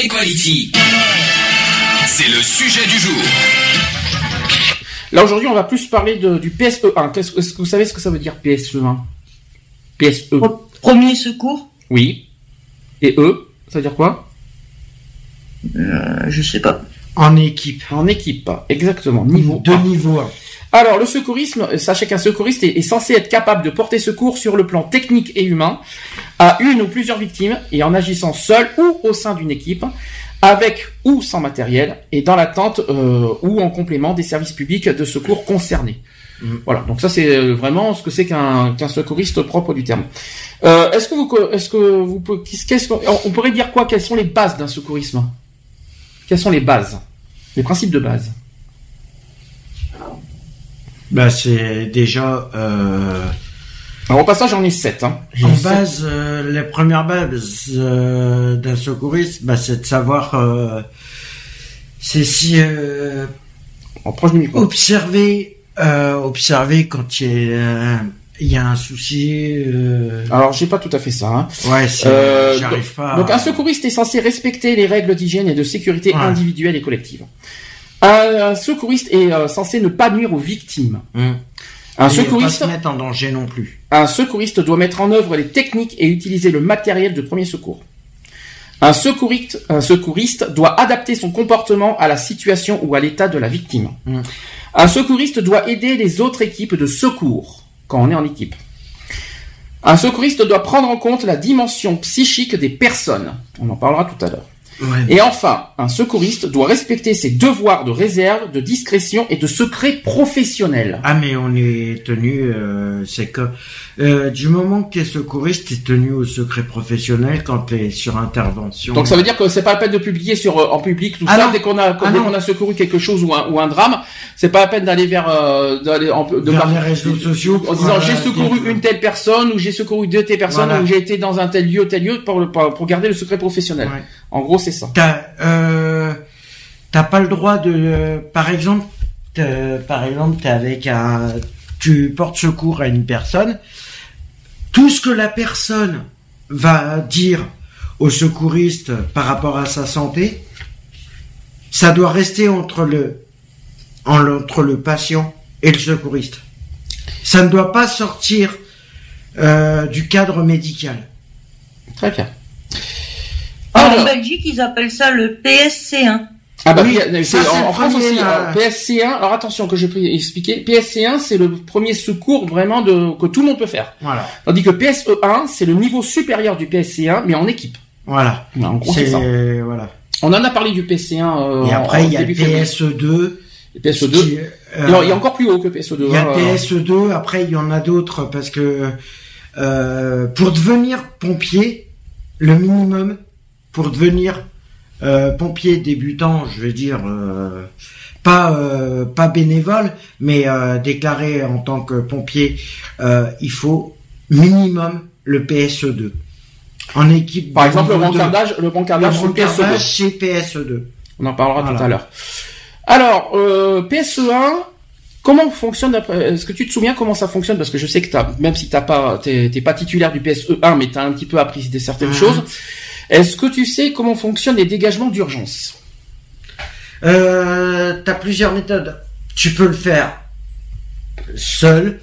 Equality. C'est le sujet du jour. Là aujourd'hui, on va plus parler de, du PSE1. Qu'est-ce que- Est-ce que vous savez ce que ça veut dire PSE1 PSE. Premier secours? Oui. Et E, ça veut dire quoi? Euh, Je sais pas. En équipe. En équipe, exactement. Niveau De niveau 1. Alors, le secourisme, sachez qu'un secouriste est, est censé être capable de porter secours sur le plan technique et humain à une ou plusieurs victimes et en agissant seul ou au sein d'une équipe, avec ou sans matériel et dans l'attente euh, ou en complément des services publics de secours concernés. Voilà, donc ça c'est euh, vraiment ce que c'est qu'un secouriste propre du terme. Euh, est-ce que vous est-ce que vous pouvez- qu'est-ce qu'on on pourrait dire quoi? Quelles sont les bases d'un secourisme? Quelles sont les bases? Les principes de base? Bah, c'est déjà, euh, Alors au passage, j'en ai sept. Hein. J'ai en base, euh, les premières bases euh, d'un secouriste, bah, c'est de savoir, euh, c'est si euh, En proche du micro. observer, euh, observer quand il y a, il y a un souci. Euh, Alors j'ai pas tout à fait ça. Hein. ouais, Euh, j'arrive pas. Donc un secouriste est censé respecter les règles d'hygiène et de sécurité Ouais. individuelle et collective. Un, un secouriste est euh, censé ne pas nuire aux victimes. Hum. Un Et secouriste, Pas se mettre en danger non plus. un secouriste doit mettre en œuvre les techniques et utiliser le matériel de premier secours. Un secouriste, un secouriste doit adapter son comportement à la situation ou à l'état de la victime. Mm. Un secouriste doit aider les autres équipes de secours quand on est en équipe. Un secouriste doit prendre en compte la dimension psychique des personnes. On en parlera tout à l'heure. Ouais. Et enfin, un secouriste doit respecter ses devoirs de réserve, de discrétion et de secret professionnel. Ah mais on est tenu, euh, c'est que euh, du moment que t'es secouriste, t'es tenu au secret professionnel quand t'es sur intervention. Donc ça veut dire que c'est pas la peine de publier sur euh, en public tout Ah ça non. dès qu'on a Ah dès qu'on a secouru quelque chose ou un, ou un drame, c'est pas la peine d'aller vers euh, d'aller en de Vers les réseaux sociaux en disant euh, j'ai secouru une telle personne ou j'ai secouru deux telles personnes Voilà. ou j'ai été dans un tel lieu tel lieu pour pour, pour garder le secret professionnel. Ouais. En gros c'est ça. T'as euh, t'as pas le droit de, euh, par exemple, par exemple, t'es avec un, tu portes secours à une personne. Tout ce que la personne va dire au secouriste par rapport à sa santé, ça doit rester entre le, en- entre le patient et le secouriste. Ça ne doit pas sortir euh, du cadre médical. Très bien. En Alors, Belgique, ils appellent ça le PSC1. ah bah, oui, c'est- en, France premier, aussi, là. alors, PSC1, alors attention que j'ai pris expliqué, PSC1 c'est le premier secours vraiment de que tout le monde peut faire. Voilà. Tandis que PSE1 c'est le niveau supérieur du PSC1 mais en équipe. Voilà. En gros c'est ça. voilà. On en a parlé du PSC1 euh, Et après, il y a le début février. PSE2. Le PSE2. qui, euh, Non, il y a encore plus haut que PSE2. il y a le hein, PSE2. Après, il y en a d'autres parce que euh, pour devenir pompier, le minimum pour devenir euh, pompier débutant, je veux dire euh, pas euh, pas bénévole, mais déclaré en tant que pompier, il faut minimum le PSE2. En équipe. Par exemple, le brancardage, le Le brancardage, c'est brancardage, PSE2. c'est PSE2. On en parlera Voilà. tout à l'heure. Alors, euh, PSE1, comment fonctionne Est-ce que tu te souviens comment ça fonctionne? Parce que je sais que t'as, même si t'as pas, t'es, pas titulaire du PSE1, mais t'as un petit peu appris certaines choses. Est-ce que tu sais comment fonctionnent les dégagements d'urgence Euh, t'as plusieurs méthodes. Tu peux le faire seul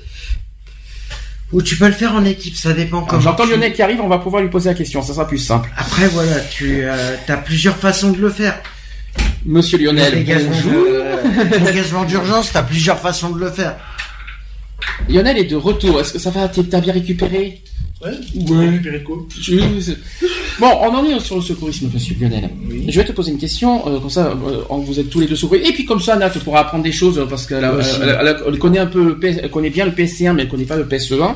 ou tu peux le faire en équipe. Ça dépend comment. J'entends tu- Lionel qui arrive, on va pouvoir lui poser la question. Ça sera plus simple. Après voilà, tu euh, as plusieurs façons de le faire. Monsieur Lionel, Le dégagement bonjour. d'urgence, t'as plusieurs façons de le faire. Lionel est de retour. Est-ce que ça va? T'as bien récupéré? Ouais. Ouais. Je- Bon, on en est sur le secourisme, monsieur Lionel. Je vais te poser une question, euh, comme ça, euh, vous êtes tous les deux secouristes. Et puis comme ça, Nat pourra apprendre des choses, euh, parce qu'elle elle connaît un peu, elle connaît bien le PSC1, mais elle connaît pas le PSE1.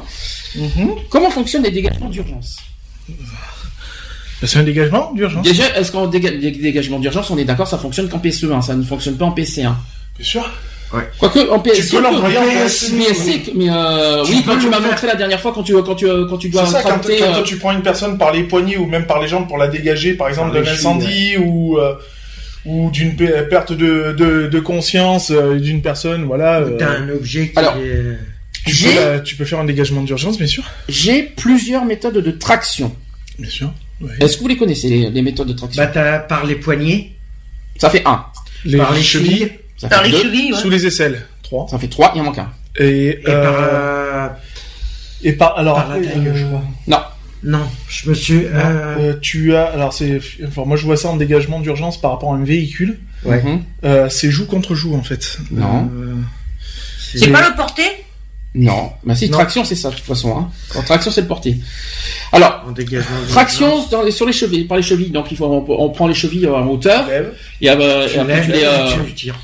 Mhm. Comment fonctionnent les dégagements d'urgence? C'est un dégagement d'urgence? Déjà, est-ce qu'en déga- dé- dégagement d'urgence, on est d'accord, ça fonctionne qu'en PSE1, ça ne fonctionne pas en PC1. Bien sûr. Quoique en PSE, Tu peux l'employer en PSC, PSC, mais euh, Tu oui, quand tu m'as montré la dernière fois quand tu quand tu quand tu dois ça, quand, euh, tu prends une personne par les poignets ou même par les jambes pour la dégager, par exemple, d'un incendie ou euh, ou d'une pe- perte de, de, de conscience euh, d'une personne, voilà. euh, T'as un objet qui Alors, est... tu, peux la- tu peux faire un dégagement d'urgence, bien sûr. j'ai plusieurs méthodes de traction. Bien sûr. Est-ce que vous les connaissez les, les méthodes de traction? Bah, t'as par les poignets, Ça fait un, Les, par les chevilles, chevilles, ça Par fait les deux, chevilles, ouais. sous les aisselles, 3. ça fait trois, il en manque un. Et, et euh, par... euh, et par alors par la après, taille, euh, je crois. Non, Non, je me suis... euh, euh, tu as alors c'est enfin moi je vois ça en dégagement d'urgence par rapport à un véhicule. Ouais. Mhm. Euh, c'est joue contre joue en fait. Non. Euh, C'est pas le porté? Non, bah si Non. traction c'est ça de toute façon. Hein. En traction c'est le porté. Alors En dégagement traction dans les- sur les chevilles, par les chevilles. Donc il faut on, on prend les chevilles en hauteur lève. et, euh, et Tu après lèves, tu les euh, tu tires.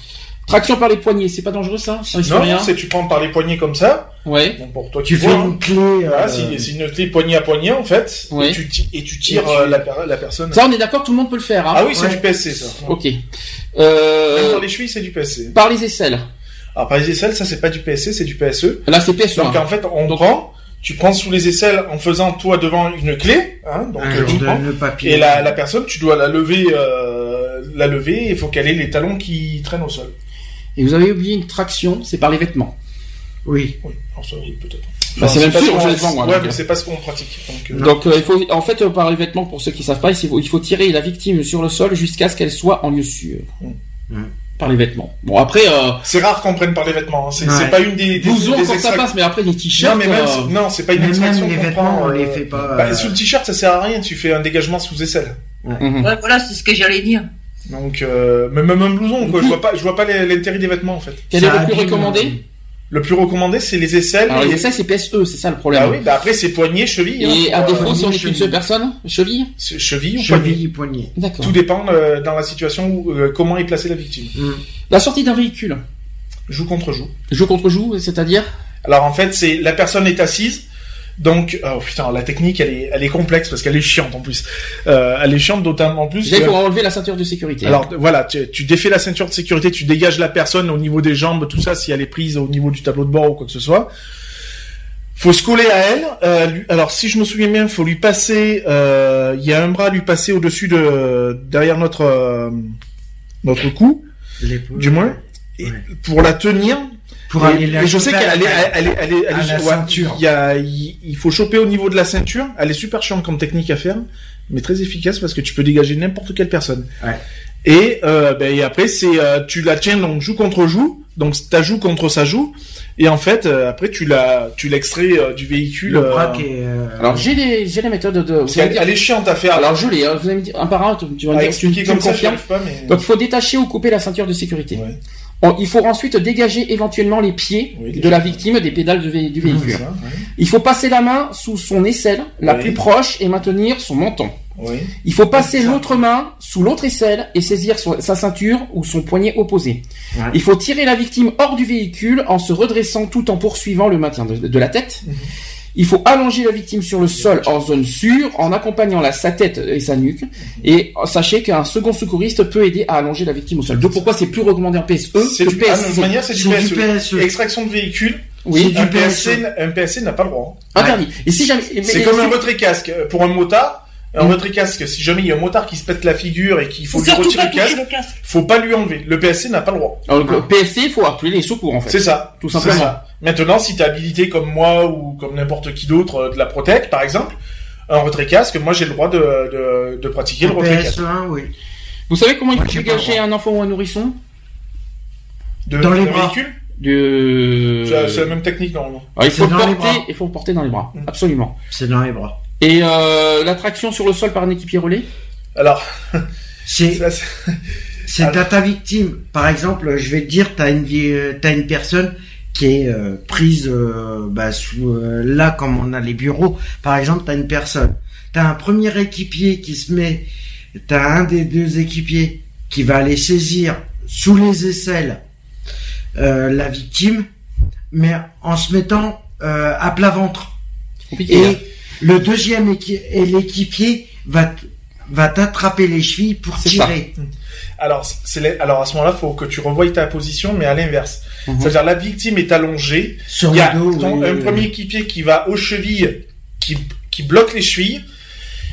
Traction par les poignets. C'est pas dangereux ça Non, rien. c'est tu prends par les poignets comme ça. Ouais. Bon, pour toi Tu vois, fais hein. une clé... euh, Voilà, c'est c'est une clé poignet à poignet en fait. Ouais. Et, tu, et tu tires Et tu- euh, la, per- la personne. Ça on est d'accord, tout le monde peut le faire. Hein. ah oui, c'est Ouais. du PSC ça. Ok. Même Euh, pour les chevilles, c'est du PSC. par les aisselles. Alors par les aisselles, ça c'est pas du PSC, c'est du PSE. Là c'est PSE. Donc hein. en fait, on Donc- prend, tu prends sous les aisselles en faisant toi devant une clé, hein, donc un euh, tu prends. nœud papillon. Et la, la personne, tu dois la lever, euh, la lever. Il faut qu'elle ait les talons qui traînent au sol. Et vous avez oublié une traction, c'est par les vêtements. Oui. Ça, oui, peut-être. Bah, c'est même pas sûr, ce qu'on- je les vends, moi, Ouais, donc, mais euh. c'est pas ce qu'on pratique. Donc, euh, Donc euh, il faut, en fait, euh, par les vêtements, pour ceux qui savent pas, il faut, il faut tirer la victime sur le sol jusqu'à ce qu'elle soit en lieu sûr. Mm. Par les vêtements. Bon après, euh, C'est rare qu'on prenne par les vêtements. hein. C'est Ouais. pas une des, des, blouson des quand ça extrac- passe, mais après les Non, t-shirts. mais même, euh, non, c'est pas une extraction même les vêtements, prend, on les fait pas... Bah, sous le t-shirt, ça sert à rien. Tu fais un dégagement sous aisselle. mhm. Ouais, voilà, c'est ce que j'allais dire. Donc, euh, même même un blouson, quoi. Je vois pas, je vois pas les- l'intérêt des vêtements en fait. Quel est le plus recommandé Le plus recommandé, c'est les aisselles. Alors et- les essais c'est PSE, c'est ça le problème. Bah oui, bah après c'est poignet, cheville. Et hein, à pour, défaut, euh, si on est qu'une seule personne, cheville. cheville ou poignet. Cheville, poignet. D'accord. Tout dépend euh, dans la situation où euh, comment est placée la victime. Mm. La sortie d'un véhicule, Joue contre joue. joue contre joue, c'est-à-dire Alors en fait, c'est la personne est assise. Donc, oh putain, la technique, elle est, elle est complexe parce qu'elle est chiante en plus. Euh, elle est chiante d'autant en plus. déjà il que- faut enlever la ceinture de sécurité. Alors voilà, tu, tu défais la ceinture de sécurité, tu dégages la personne au niveau des jambes, tout ça, si elle est prise au niveau du tableau de bord ou quoi que ce soit. Faut se coller à elle. euh, lui- alors si je me souviens bien, faut lui passer. euh, Il y a un bras à lui passer au-dessus de derrière notre euh, notre cou, du moins, et pour la tenir. Pour et, aller la et je sais qu'elle est, la- elle est, elle est, elle la ceinture. Il y a, il, il faut choper au niveau de la ceinture. Elle est super chiante comme technique à faire, mais très efficace parce que tu peux dégager n'importe quelle personne. Ouais. Et, euh, ben, et après, c'est, euh, tu la tiens donc joue contre joue, donc ta joue contre sa joue, et en fait, euh, après tu la, tu l'extrais euh, du véhicule. Le euh, euh, Alors j'ai les j'ai les méthodes de. vous qu'elle- dire- elle est chiante à faire. Alors je l'ai. hein, Vous allez me dire un par un. Tu vas me dire expliquer tu comme me ça, pas, mais. Donc il faut détacher ou couper la ceinture de sécurité. Ouais. On- il faut ensuite dégager éventuellement les pieds Oui, de la victime des pédales de vé- du véhicule. ça, ouais. Il faut passer la main sous son aisselle la Oui. plus proche et maintenir son menton. Oui. Il faut passer l'autre main sous l'autre aisselle et saisir son- sa ceinture ou son poignet opposé. Ouais. Il faut tirer la victime hors du véhicule en se redressant tout en poursuivant le maintien de, de la tête. Mhm. Il faut allonger la victime sur le sol en zone sûre en accompagnant la, sa tête et sa nuque. Mhm. Et sachez qu'un second secouriste peut aider à allonger la victime au sol. Donc pourquoi c'est plus recommandé en PSE C'est que du, ah, de toute PSC manière, c'est du PSE. PSE. Extraction de véhicule. Oui, du un PSE. PSC, n- un PSC n'a pas le droit. hein. interdit. Et si jamais, C'est comme un retrait casque pour un motard. Un retrait casque, si jamais il y a un motard qui se pète la figure et qu'il faut lui retirer le casque, le casque. faut pas lui enlever. Le PSC n'a pas le droit. Alors, le PSC, il faut appeler les secours en fait. C'est ça. Tout simplement. Maintenant, si t'es habilité comme moi ou comme n'importe qui d'autre euh, de la Protec, par exemple, un retrait casque, moi j'ai le droit de, de, de pratiquer le retrait casque. PS1, oui. Vous savez comment il faut droit. un enfant ou un nourrisson? De, Dans les bras. de... C'est la même technique normalement. Alors, il faut les porter, bras. il faut le porter dans les bras. Mm. Absolument. C'est dans les bras. Et euh, la traction sur le sol par un équipier relais? Alors, C'est c'est- à ta victime. Par exemple, je vais te dire, t'as une euh, t'as une personne qui est euh, prise euh, bah, sous euh, là comme on a les bureaux. Par exemple, t'as une personne, t'as un premier équipier qui se met, t'as un des deux équipiers qui va aller saisir sous les aisselles la victime, mais en se mettant à plat ventre. Compliqué. hein. Et le deuxième et l'équipier va va t'attraper les chevilles pour ça. Alors, c'est les- alors à ce moment-là, faut que tu revoies ta position, mais à l'inverse. Mhm. C'est-à-dire la victime est allongée. Sur Il y a le dos. ton- oui, un oui, premier équipier qui va aux chevilles, qui, qui bloque les chevilles,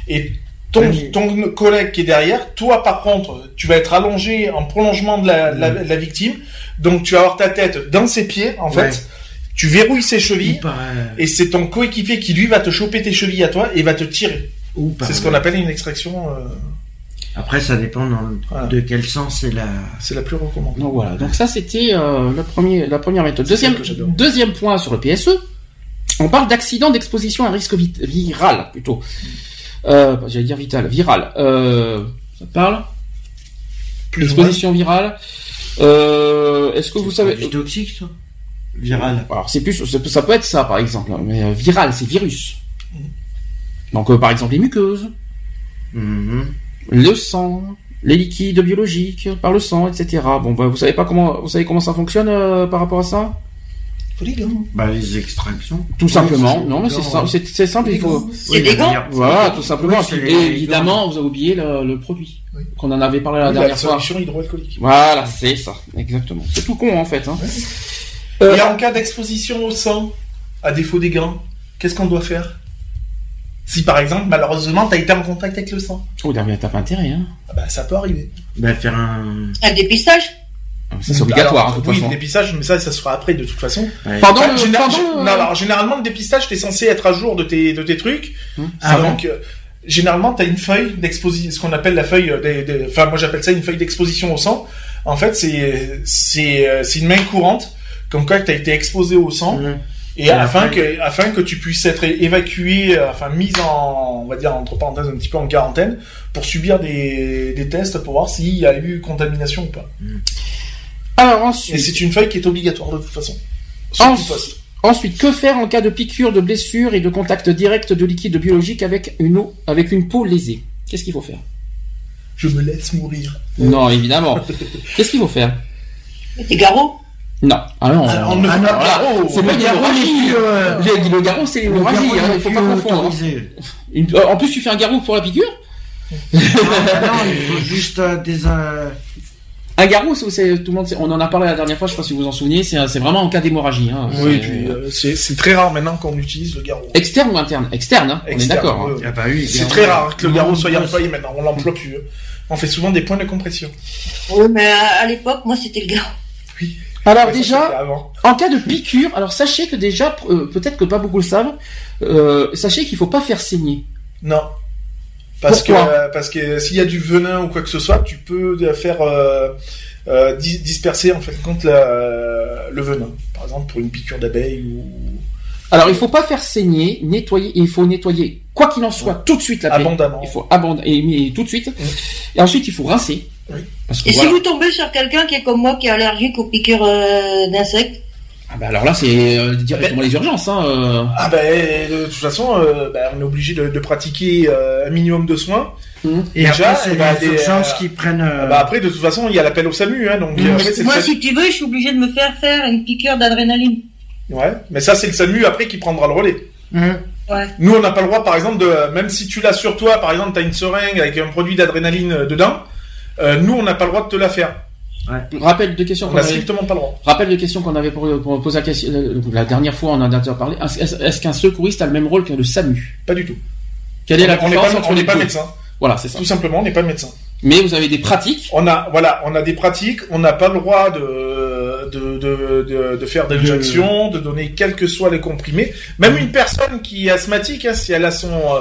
et ton, Oui. ton collègue qui est derrière, toi par contre, tu vas être allongé en prolongement de la, la, la victime, donc tu vas avoir ta tête dans ses pieds, en Ouais. fait, tu verrouilles ses chevilles, euh, et c'est ton coéquipier qui lui va te choper tes chevilles à toi et va te tirer. C'est ce qu'on appelle une extraction, euh, Après, ça dépend dans le- Voilà. de quel sens c'est la. c'est la plus recommandée. Donc voilà. Donc ça c'était euh, le premier, la première méthode. Deuxième, deuxième point sur le PSE. On parle d'accident d'exposition à risque vi- viral plutôt. Euh, J'allais dire vital, viral. Euh, ça te parle? Plus ou moins. Exposition virale. Euh, Est-ce que vous savez Du toxique, toi Viral. Alors c'est plus, ça peut- ça être ça par exemple, mais euh, viral c'est virus. Donc euh, par exemple les muqueuses, Mhm. Le sang, les liquides biologiques par le sang, etc. Bon, bah, vous savez pas comment, vous savez comment ça fonctionne euh, par rapport à ça? Faut les gants. Bah, les extractions. Tout simplement. c'est- Non, c'est simple, c'est simple. Il faut, C'est des gants voilà, tout simplement. Oui, Puis, évidemment, vous avez oublié le, le produit Oui. qu'on en avait parlé la Oui, la dernière fois. solution hydroalcoolique. Voilà, c'est ça, exactement. C'est tout con en fait. Hein. Et Euh, en cas d'exposition au sang, à défaut des gants, qu'est-ce qu'on doit faire? Si par exemple, malheureusement, tu as été en contact avec le sang, Oh, David, t'as pas intérêt. Hein. ah bah, ça peut arriver. Bah, faire un. Un dépistage Ah, Ça, c'est obligatoire, Alors, hein, de toute oui, façon. le dépistage, mais ça, ça se fera après de toute façon. Ouais. Pardon, Enfin, le- pardon, euh, non, alors, généralement, le dépistage, t'es censé être à jour de tes, de tes trucs. Hum. Ah bon donc, euh, généralement, t'as une feuille d'exposition, ce qu'on appelle la feuille euh, des, des- enfin, moi, j'appelle ça une feuille d'exposition au sang. En fait, c'est, c'est, c'est une main courante, comme quoi t'as été exposé au sang. Mhm. Et Et afin après- que, afin que tu puisses être évacué, enfin mise en, on va dire entre parenthèses un petit peu en quarantaine, pour subir des, des tests pour voir s'il y a eu contamination ou pas. Alors Et ensuite, c'est une feuille qui est obligatoire de toute façon. Sur En- tout poste. ensuite, que faire en cas de piqûre, de blessure et de contact direct de liquide biologique avec une eau, avec une peau lésée? Qu'est-ce qu'il faut faire? Je me laisse mourir. Non, évidemment. Qu'est-ce qu'il faut faire? Des garrots? Non. Ah non. Alors, on ne Ah fait non, pas voilà. garrot. C'est pas plus, euh, J'ai dit le garrot, c'est Le l'hémorragie. hein, Il faut pas confondre. hein. euh, En plus, tu fais un garrot pour la piqûre non, non, il faut juste euh, des. euh, Un garrot, c'est, tout le monde, on en a parlé la dernière fois, je sais pas si vous vous en souvenez, c'est, vraiment en cas d'hémorragie. Hein. Oui, C'est- puis euh, c'est c'est très rare maintenant qu'on utilise le garrot. Externe ou interne? Externe, hein, on est d'accord. hein. ouais. Ah bah oui. C'est très rare que le garrot soit employé maintenant, on l'emploie plus. On fait souvent des points de compression. Oui, mais à, à l'époque, moi, c'était le garrot. Alors déjà, en cas de piqûre, alors sachez que déjà, euh, peut-être que pas beaucoup le savent, euh, sachez qu'il faut pas faire saigner. Non. Parce que, Pourquoi? parce que s'il y a du venin ou quoi que ce soit, tu peux euh, faire euh, dis- disperser en fait compte la- le venin. Par exemple pour une piqûre d'abeille ou Alors il faut pas faire saigner, nettoyer, il faut nettoyer, quoi qu'il en soit, tout de suite la plaie. abondamment. Il faut abonder, et, et tout de suite. Et ensuite, il faut rincer. Oui. Parce que Et voilà. si vous tombez sur quelqu'un qui est comme moi, qui est allergique aux piqûres euh, d'insectes, Ah bah alors là, c'est euh, directement les urgences. Hein, euh. Ah ben de toute façon, euh, ben, on est obligé de, de pratiquer euh, un minimum de soins. Et Déjà, après, c'est eh les des, urgences euh, qui prennent. euh, Bah après de toute façon, il y a l'appel au SAMU, hein, donc Mmh. après, moi, si tu veux, je suis obligée de me faire faire une piqûre d'adrénaline. Ouais, mais ça c'est le SAMU après qui prendra le relais. hum. Ouais. Nous, on n'a pas le droit, par exemple, de même si tu l'as sur toi, par exemple, t'as une seringue avec un produit d'adrénaline dedans. Euh, nous, on n'a pas le droit de te la faire. Rappel de questions On qu'on n'a avait. strictement pas le droit. Rappel de questions qu'on avait pour, pour poser la, question, euh, la dernière fois, on en a déjà parlé. Est-ce qu'un secouriste a le même rôle que le SAMU? Pas du tout. Quelle est la on n'est différence pas, entre on les n'est pas médecin. Voilà, c'est ça. Tout simplement, on n'est pas médecin. Mais vous avez des pratiques? On a, voilà, on a des pratiques. On n'a pas le droit de de de de, de faire d'injections, de donner quels que soient les comprimés. Même une personne qui est asthmatique, hein, si elle a son euh,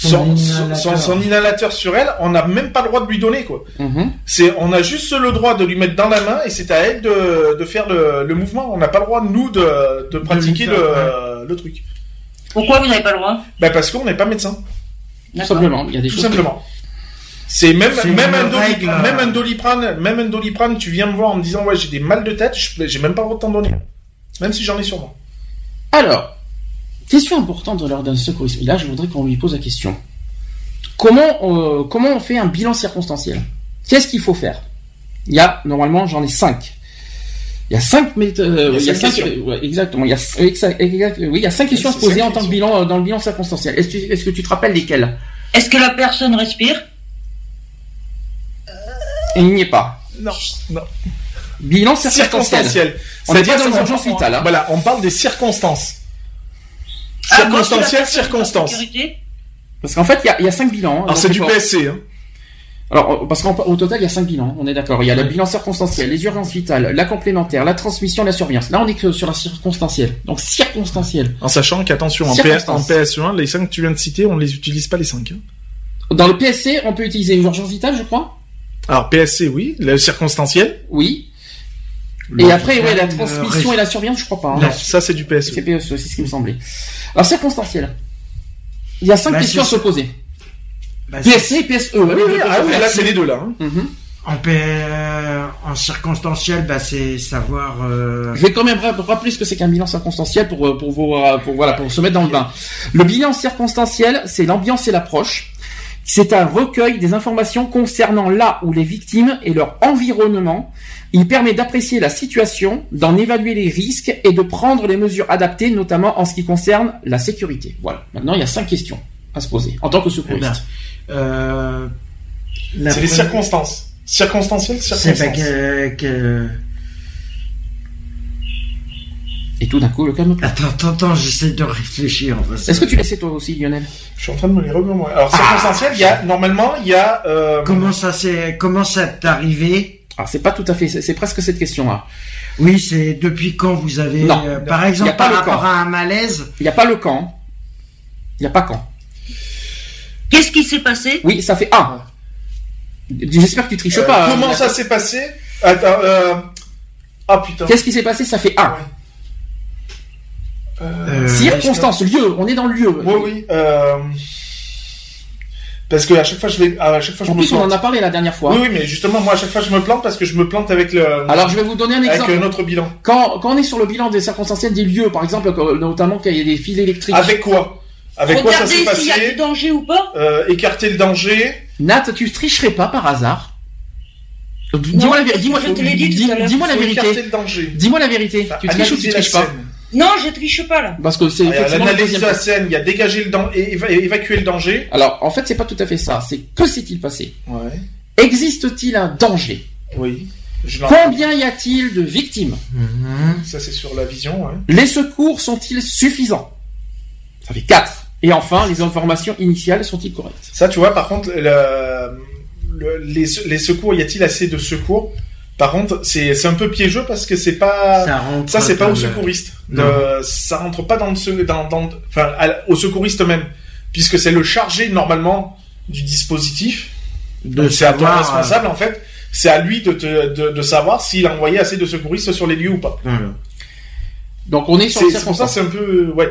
son, Son son, inhalateur. son- son inhalateur sur elle, on n'a même pas le droit de lui donner quoi. Mhm. C'est, on a juste le droit de lui mettre dans la main et c'est à elle de, de faire le, le mouvement. On n'a pas le droit nous de, de pratiquer le, le truc. Pourquoi vous n'avez pas le droit? Ben parce qu'on n'est pas médecin. Tout simplement. Il y a des Tout choses. simplement. C'est même même un, doli- règle. même un doliprane, même un doliprane, tu viens me voir en me disant ouais j'ai des mal de tête, je- j'ai même pas le droit de t'en donner. Même si j'en ai sur moi. Alors, question importante lors d'un secourisme. Et là, je voudrais qu'on lui pose la question. Comment, euh, comment on fait un bilan circonstanciel? Qu'est-ce qu'il faut faire? Il y a, normalement, j'en ai cinq. Il y a cinq méthodes. Il y a cinq cinq- questions. ouais, exactement. Il y a, exact- exact- oui, il y a cinq questions à se poser en tant que bilan euh, dans le bilan circonstanciel. Est-ce que, est-ce que tu te rappelles lesquelles? Est-ce que la personne respire? Il n'y est pas. Non, non. Bilan circonstanciel. Circonstanciel. On n'est pas C'est-à-dire, dans urgences vitales, hein. Voilà, on parle des circonstances. Ah, moi, c'est la Circonstanciel, personne circonstance. Parce qu'en fait, il y a, il y a cinq bilans. hein, Alors c'est du PSC, hein. Alors, euh, parce qu'au total, il y a cinq bilans, on est d'accord. Il y a le bilan circonstanciel, les urgences vitales, la complémentaire, la transmission, la surveillance. Là, on est que sur la circonstancielle. Donc, circonstancielle. En sachant qu'attention, en, PS, en Circonstance. PSE1, les 5 que tu viens de citer, on ne les utilise pas les 5. Dans le PSC, on peut utiliser une urgence vitale, je crois. Alors PSC, oui, le circonstanciel, Oui. Le Et après, ouais, la vital, transmission euh, et la surveillance, je crois pas. hein. non, ça c'est du PSE. C'est PSE, c'est ce qui me semblait. Alors, circonstanciel. Il y a cinq Bah, questions à se poser. bah, PSC et PSE. Oui, oui, ah oui, là c'est les deux là. hein. Mhm. En, euh, en circonstanciel, bah, c'est savoir. euh, Je vais quand même ra- rappeler ce que c'est qu'un bilan circonstanciel pour, euh, pour, vous, pour, voilà, pour se mettre dans le bain. Le bilan circonstanciel, c'est l'ambiance et l'approche. C'est un recueil des informations concernant là où les victimes et leur environnement. Il permet d'apprécier la situation, d'en évaluer les risques et de prendre les mesures adaptées, notamment en ce qui concerne la sécurité. Voilà. Maintenant, il y a cinq questions à se poser en tant que eh ben, secouriste. euh, la C'est les circonstances. Circonstanciel, C'est pas que, que- Et tout d'un coup, le calme. Attends, attends, attends, j'essaie de réfléchir. Est-ce que tu laissais toi aussi, Lionel? Je suis en train de me les remémorer. Alors circonstanciel, il y a normalement il y a euh, Comment ça s'est, comment ça t'est arrivé? Alors, c'est pas tout à fait, c'est presque cette question-là. Oui, c'est depuis quand vous avez, Non. euh, par exemple, pas par le rapport camp. à un malaise. Il n'y a pas le camp. Il n'y a pas quand. Qu'est-ce qui s'est passé? Oui, ça fait A. J'espère que tu triches euh, pas. hein. comment ça s'est passé? Attends, euh... ah putain. Qu'est-ce qui s'est passé? Ça fait A. Ouais. Euh, Euh, Circonstance, lieu. On est dans le lieu. Oui, oui. Parce que à chaque fois je vais, à chaque fois je En me plus, on en a parlé la dernière fois. Oui, oui, mais justement moi à chaque fois je me plante parce que je me plante avec le, Alors, je vais vous donner un avec exemple. euh, notre bilan. Quand, quand on est sur le bilan des circonstanciels des lieux, par exemple, quand- notamment qu'il y a des fils électriques. Avec quoi? Avec quoi ça Regardez s'est s'il y a du passé danger ou pas. euh, Écarter le danger. Nat, tu tricherais pas par hasard? Dis-moi la, dis- l'heure. dis-moi la vérité. le danger. Dis-moi la vérité. Tu triches ou tu triches pas? scène. Non, je triche pas là. Parce que c'est effectivement l'analyse de deuxième la scène, il y a dégager le danger, évacuer le danger. Alors, en fait, c'est pas tout à fait ça. C'est que s'est-il passé? Ouais. Existe-t-il un danger? Oui. Combien y a-t-il de victimes? Mhm. Ça c'est sur la vision, ouais. Les secours sont-ils suffisants? Ça fait 4. Et enfin, les informations initiales sont-ils correctes? Ça, tu vois, par contre, le, le- les, les secours, y a-t-il assez de secours? Par contre, c'est c'est un peu piégeux parce que c'est pas ça, c'est pas au secouriste. Euh, ça rentre pas dans le dans, dans enfin à- au secouriste même, puisque c'est le chargé normalement du dispositif. De Donc c'est à ton savoir, responsable en fait. C'est à lui de, te- de, de savoir s'il a envoyé assez de secouristes sur les lieux ou pas. euh. Donc, on est sur C'est pour ça, c'est un peu ouais.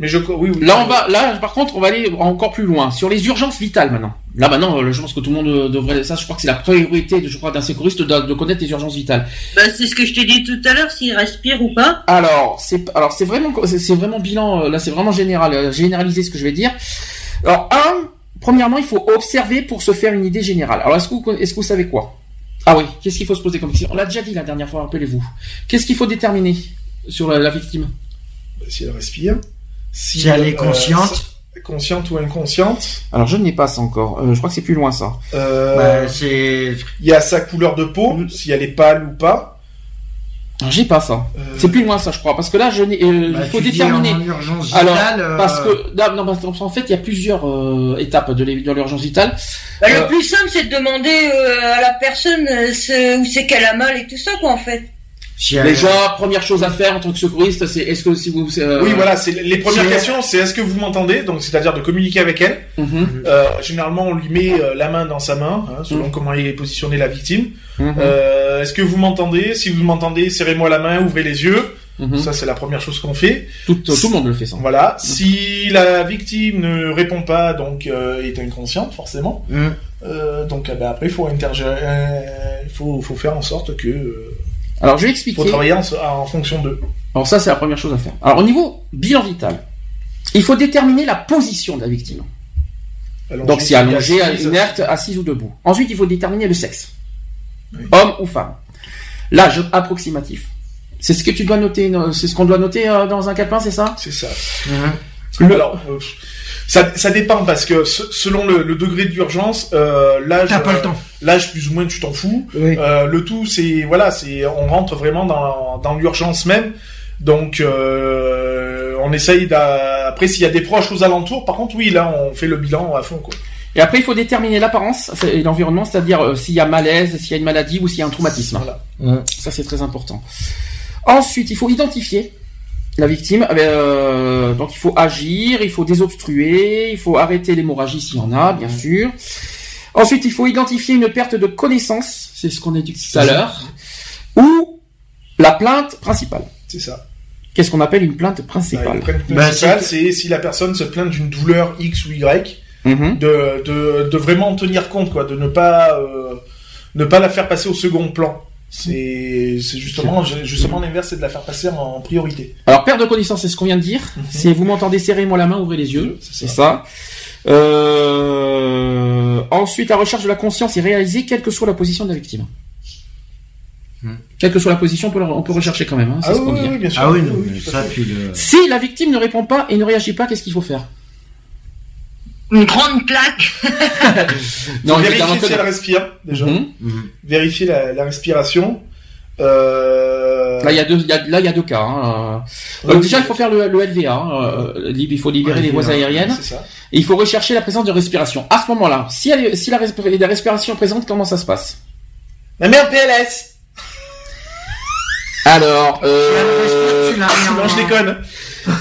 Mais je oui, oui. Là, on va, là, par contre, on va aller encore plus loin sur les urgences vitales maintenant. Là, maintenant, euh, je pense que tout le monde euh, devrait, ça, je crois que c'est la priorité, je crois, d'un secouriste de, de connaître les urgences vitales. Bah, c'est ce que je t'ai dit tout à l'heure, s'il respire ou pas. Alors, c'est, alors, c'est vraiment, c'est vraiment bilan, euh, là, c'est vraiment général, généralisé ce que je vais dire. Alors, un, premièrement, il faut observer pour se faire une idée générale. Alors, est-ce que vous, est-ce que vous savez quoi? Ah oui, qu'est-ce qu'il faut se poser comme question? On l'a déjà dit la dernière fois, rappelez-vous. Qu'est-ce qu'il faut déterminer sur la, la victime? Si elle respire, si, Si elle est euh, consciente. consciente ou inconsciente. Alors, je n'ai pas ça encore. Euh, je crois que c'est plus loin, ça. Euh, Bah, c'est Il y a sa couleur de peau, si elle est pâle ou pas. Alors, j'ai pas ça. Euh, C'est plus loin, ça, je crois. Parce que là, je n'ai, euh, bah, il faut tu dis déterminer. en urgence Alors, vitale, euh, parce que, non, non, parce qu'en fait, il y a plusieurs euh, étapes de l'urgence vitale. Bah, Euh, Le plus simple, c'est de demander euh, à la personne ce- où c'est qu'elle a mal et tout ça, quoi, en fait. Elle- Déjà, première chose à faire en tant que secouriste, c'est est-ce que si vous... euh, Oui, voilà, c'est les premières questions, c'est est-ce que vous m'entendez? Donc, c'est-à-dire de communiquer avec elle. mhm, Euh, généralement, on lui met euh, la main dans sa main, hein, selon Mhm. comment est positionnée la victime. mhm, Euh, est-ce que vous m'entendez? Si vous m'entendez, serrez-moi la main, ouvrez les yeux. mhm. Ça, c'est la première chose qu'on fait. tout, tout le monde le fait ça. Voilà. Si la victime ne répond pas, donc euh, est inconsciente, forcément. Donc, euh, bah, après, il faut intergérer. euh, Il faut, faut faire en sorte que. Alors, je vais faut expliquer. travailler en, en fonction d'eux. Alors ça, c'est la première chose à faire. Alors, au niveau bilan vital, il faut déterminer la position de la victime. Allongé, Donc, si allongée, inerte, assise ou debout. Ensuite, il faut déterminer le sexe. Oui. Homme ou femme. L'âge approximatif. C'est ce que tu dois noter, euh, c'est ce qu'on doit noter euh, dans un calepin, c'est ça? C'est ça. Le- Alors, euh, Ça, ça dépend parce que se- selon le, le degré d'urgence, euh, l'âge, T'as pas le euh, temps. l'âge plus ou moins tu t'en fous. Oui. Euh, le tout, c'est voilà, c'est on rentre vraiment dans, dans l'urgence même. Donc euh, on essaye après s'il y a des proches aux alentours, par contre oui là on fait le bilan à fond quoi. Et après, il faut déterminer l'apparence et l'environnement, c'est-à-dire euh, s'il y a malaise, s'il y a une maladie ou s'il y a un traumatisme. Voilà. Ça, c'est très important. Ensuite, il faut identifier la victime. Euh, donc, il faut agir, il faut désobstruer, il faut arrêter l'hémorragie s'il y en a, bien sûr. Ensuite, il faut identifier une perte de connaissance, c'est ce qu'on a dit tout à l'heure, ou la plainte principale. C'est ça. Qu'est-ce qu'on appelle une plainte Bah, principale le principe Bah, principal, c'est- si la personne se plaint d'une douleur X ou Y, Mhm. de, de, de vraiment en tenir compte, quoi, de ne pas euh, ne pas la faire passer au second plan. C'est c'est justement justement l'inverse, c'est de la faire passer en, en priorité. Alors, perte de connaissance, c'est ce qu'on vient de dire. C'est vous m'entendez serrer moi la main, ouvrez les yeux. C'est ça. Euh... Ensuite, la recherche de la conscience est réalisée quelle que soit la position de la victime. Hmm. Quelle que soit la position, on peut, la- on peut rechercher quand même. hein, c'est Ah ce oui, bien sûr. Ah oui, non, Oui, mais tout à ça, fait. tu le... Si la victime ne répond pas et ne réagit pas, qu'est-ce qu'il faut faire? Une grande claque. Non, vérifier si elle respire déjà, vérifier la, la respiration. Euh... Là, il y a deux, il y a- là, il y a deux cas. hein. Euh, Oui. déjà, il faut faire le, le LVA. hein, euh, il faut libérer Ouais, les voies aériennes. Ça. Et il faut rechercher la présence de respiration. À ce moment-là, si, elle est- si la, respi- la respiration est présente, comment ça se passe? Ma mère PLS. Alors, euh, Non, je déconne.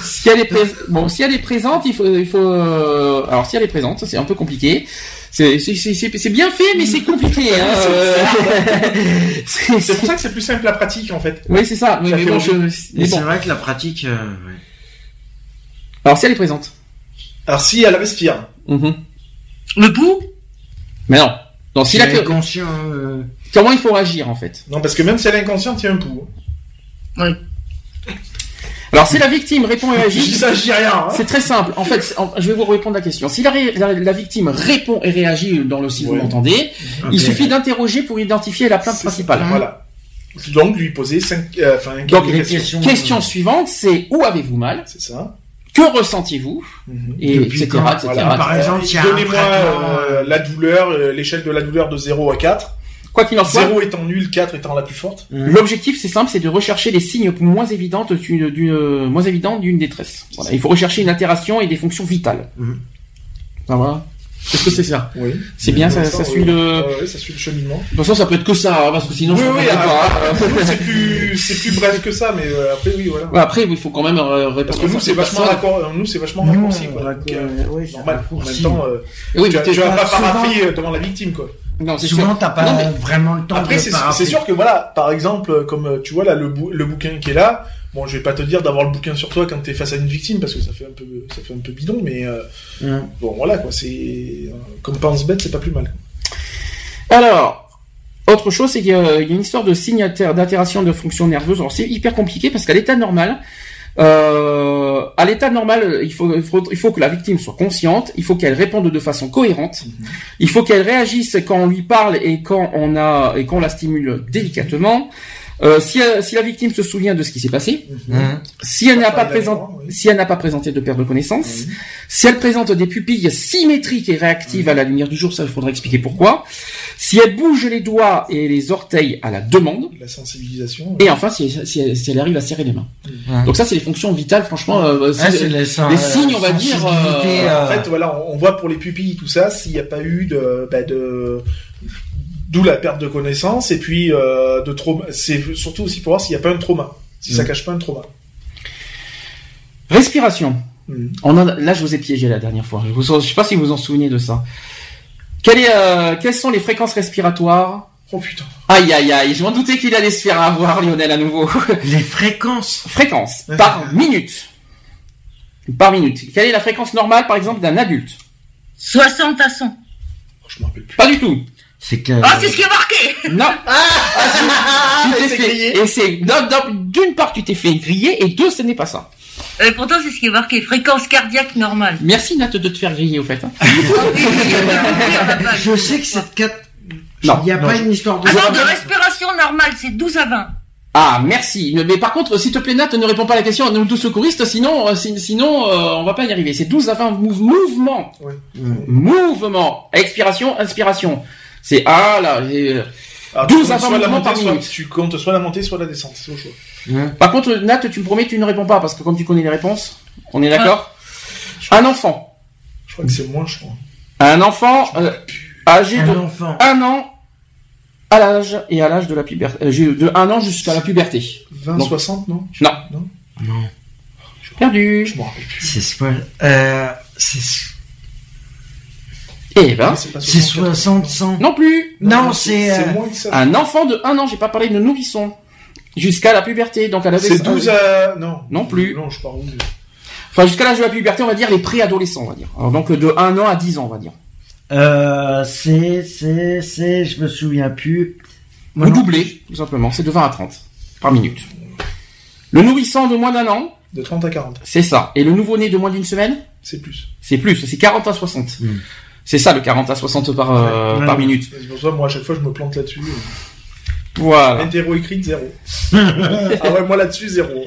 Si elle est prés- bon, si elle est présente, il faut, il faut. euh, Alors, si elle est présente, ça, c'est un peu compliqué. C'est bien fait, mais c'est compliqué. Hein. euh. C'est- pour ça que c'est plus simple la pratique en fait. Oui, c'est ça. Mais, Ça mais fait bon, je- mais c'est vrai que la pratique, euh, ouais. Alors, si elle est présente. Alors si elle respire, Mhm. Le pouls? Mais non. Donc, si la- elle est conscient, euh, comment il faut agir en fait? Non parce que même si elle est inconsciente, il y a un pouls. Alors, si la victime répond et réagit, rien. hein. c'est très simple. En fait, en- je vais vous répondre à la question. Si la, ré- la, la victime répond et réagit dans le si vous Ouais. m'entendez, il suffit d'interroger pour identifier la plainte principale. Voilà. Donc lui poser cinq, euh, enfin Donc, les questions. questions. Question suivante, c'est où avez-vous mal? C'est ça. Que ressentiez-vous Mhm. Et Depuis etc. quand etc. Voilà. Par exemple, s'il y a un Donnez-moi traitement, euh, euh, la douleur, euh, l'échelle de la douleur de 0 à 4. Quoi qu'il en soit, 0 étant nul, 4 étant la plus forte. l'objectif c'est simple, c'est de rechercher les signes moins évidentes d'une, d'une- moins évidents d'une détresse. Voilà. Il faut rechercher une altération et des fonctions vitales. Mhm. Ça va? Est-ce que c'est ça? Oui. C'est bien, ça, ça suit le. oui, ça suit le cheminement. De toute façon, ça peut être que ça, hein, parce que sinon oui, je oui, pas. nous, c'est plus, c'est plus bref que ça, mais euh, après, oui, voilà. Ouais, après, il faut quand même euh, Parce que nous, c'est vachement euh, nous, c'est vachement raccourci, quoi. Donc, euh, normal. En raccourci. même temps, euh, Et oui, tu, vas- tu vas t'es pas parapher euh, devant la victime, quoi. Non, c'est Souvent, sûr. t'as pas Non, mais- vraiment le temps Après, de c'est sûr que voilà, par exemple, comme euh, tu vois là, le, bou- le bouquin qui est là, bon, je vais pas te dire d'avoir le bouquin sur toi quand t'es face à une victime parce que ça fait un peu, ça fait un peu bidon, mais euh, bon, voilà quoi, c'est euh, comme pense bête, c'est pas plus mal. Alors, autre chose, c'est qu'il y a il y a une histoire de signe alter- d'altération de fonction nerveuse. Alors, c'est hyper compliqué parce qu'à l'état normal, euh, à l'état normal, il faut, il faut, il faut que la victime soit consciente, il faut qu'elle réponde de façon cohérente, il faut qu'elle réagisse quand on lui parle et quand on a et qu'on la stimule délicatement. Euh, si, euh, si la victime se souvient de ce qui s'est passé, Hum. si elle n'a pas Pas présent, oui. si elle n'a pas présenté de perte de connaissance, si elle présente des pupilles symétriques et réactives à la lumière du jour, ça il faudra expliquer pourquoi. Si elle bouge les doigts et les orteils à la demande. La sensibilisation. Et enfin, si, si, elle- si elle arrive à serrer les mains. Donc ça, c'est les fonctions vitales, franchement. euh, Ah, c'est- les, signes, on va dire, euh, euh, En fait, voilà, on, on voit pour les pupilles tout ça, s'il n'y a pas eu de, bah, de, d'où la perte de connaissance et puis euh, de trauma. C'est surtout aussi pour voir s'il n'y a pas un trauma, si ça Mm. cache pas un trauma. Respiration. Mm. On a- là, je vous ai piégé la dernière fois. Je ne sais pas si vous vous en souvenez de ça. Quelle est, euh, quelles sont les fréquences respiratoires? Oh putain. Aïe, aïe, aïe. Je m'en doutais qu'il allait se faire avoir, Lionel, à nouveau. les fréquences. Fréquence par minute. Par minute. Quelle est la fréquence normale, par exemple, d'un adulte? 60 à 100. Oh, je me rappelle plus. Pas du tout. C'est que. Ah, c'est ce qui est marqué Non. tu t'es fait. Et c'est non, non, d'une part, tu t'es fait griller, et deux, ce n'est pas ça. Euh, Pourtant, c'est ce qui est marqué. Fréquence cardiaque normale. Merci Nat de te faire griller au fait. hein. Je sais que cette 4. Non, Il n'y a non, pas je- une histoire de. Ah non, de respiration normale, c'est 12 à 20. Ah, merci. Mais, par contre, s'il te plaît, Nat, ne réponds pas à la question. Nous, tous secouristes, sinon, euh, si- sinon, euh, on va pas y arriver. C'est 12 à 20 mou- mouvements. Ouais. Mouvement. Expiration, inspiration. C'est ah là. et, euh, Alors, 12 tu comptes à 20 soit la mouvements montée, par soit- minute. Tu comptes soit la montée, soit la descente. C'est au choix. Par contre, Nat, tu me promets que tu ne réponds pas parce que comme tu connais les réponses, on est d'accord Un enfant. Je crois que c'est moins, je crois. Un enfant euh, âgé de Un enfant. un an à l'âge et à l'âge de la puberté. euh, de un an jusqu'à la puberté. 20, Non. 60, non? Non. Non. Non. Perdu. Je m'en rappelle plus. C'est soit, euh, c'est, Eh ben, C'est pas c'est 60. 60, 100. non plus. Non, c'est, C'est euh, moins que ça. Un enfant de un an, j'ai pas parlé de nourrisson. Jusqu'à la puberté, donc à la C'est 12 à... Non. Non plus. Non, je parle Enfin, jusqu'à l'âge de la puberté, on va dire les préadolescents, on va dire. Alors, donc de 1 an à 10 ans, on va dire. Euh, c'est, c'est, c'est, je me souviens plus. Vous doublez, tout simplement. C'est de 20 à 30 par minute. Le nourrisson de moins d'un an, De 30 à 40. c'est ça. Et le nouveau-né de moins d'une semaine, C'est plus. c'est plus. C'est 40 à 60. Mm. C'est ça le 40 à 60 par, euh, Ouais. par Ouais. minute. C'est pour ça, moi, à chaque fois, je me plante là-dessus. Voilà. Hétéro écrite, zéro. ah ouais, moi là-dessus, zéro.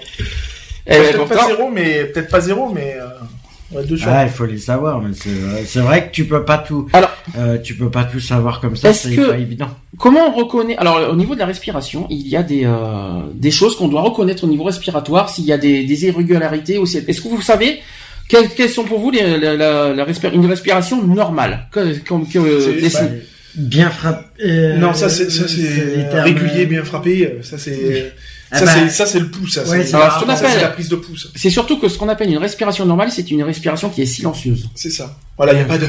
Eh ben, peut-être pourtant- pas zéro, mais peut-être pas zéro, mais euh, ouais. Ah, il faut les savoir, mais c'est, vrai- que tu peux pas tout, Alors- euh, tu peux pas tout savoir comme ça, Est-ce c'est que- pas évident. Comment on reconnaît Alors au niveau de la respiration, il y a des euh, des choses qu'on doit reconnaître au niveau respiratoire. S'il y a des, des irrégularités aussi. Est-ce que vous savez quelles, quelles sont pour vous les, la, la, une respiration normale que, que- que- C'est- les- bah, Bien frappé. euh, non, ça c'est c'est régulier, bien frappé. Ça c'est Ah ça bah, c'est ça c'est le pouce. Ça, ouais, c'est c'est Alors, ce qu'on ça, c'est appelle- la prise de pouce. C'est surtout que ce qu'on appelle une respiration normale, c'est une respiration qui est silencieuse. C'est ça. Voilà, il y a pas de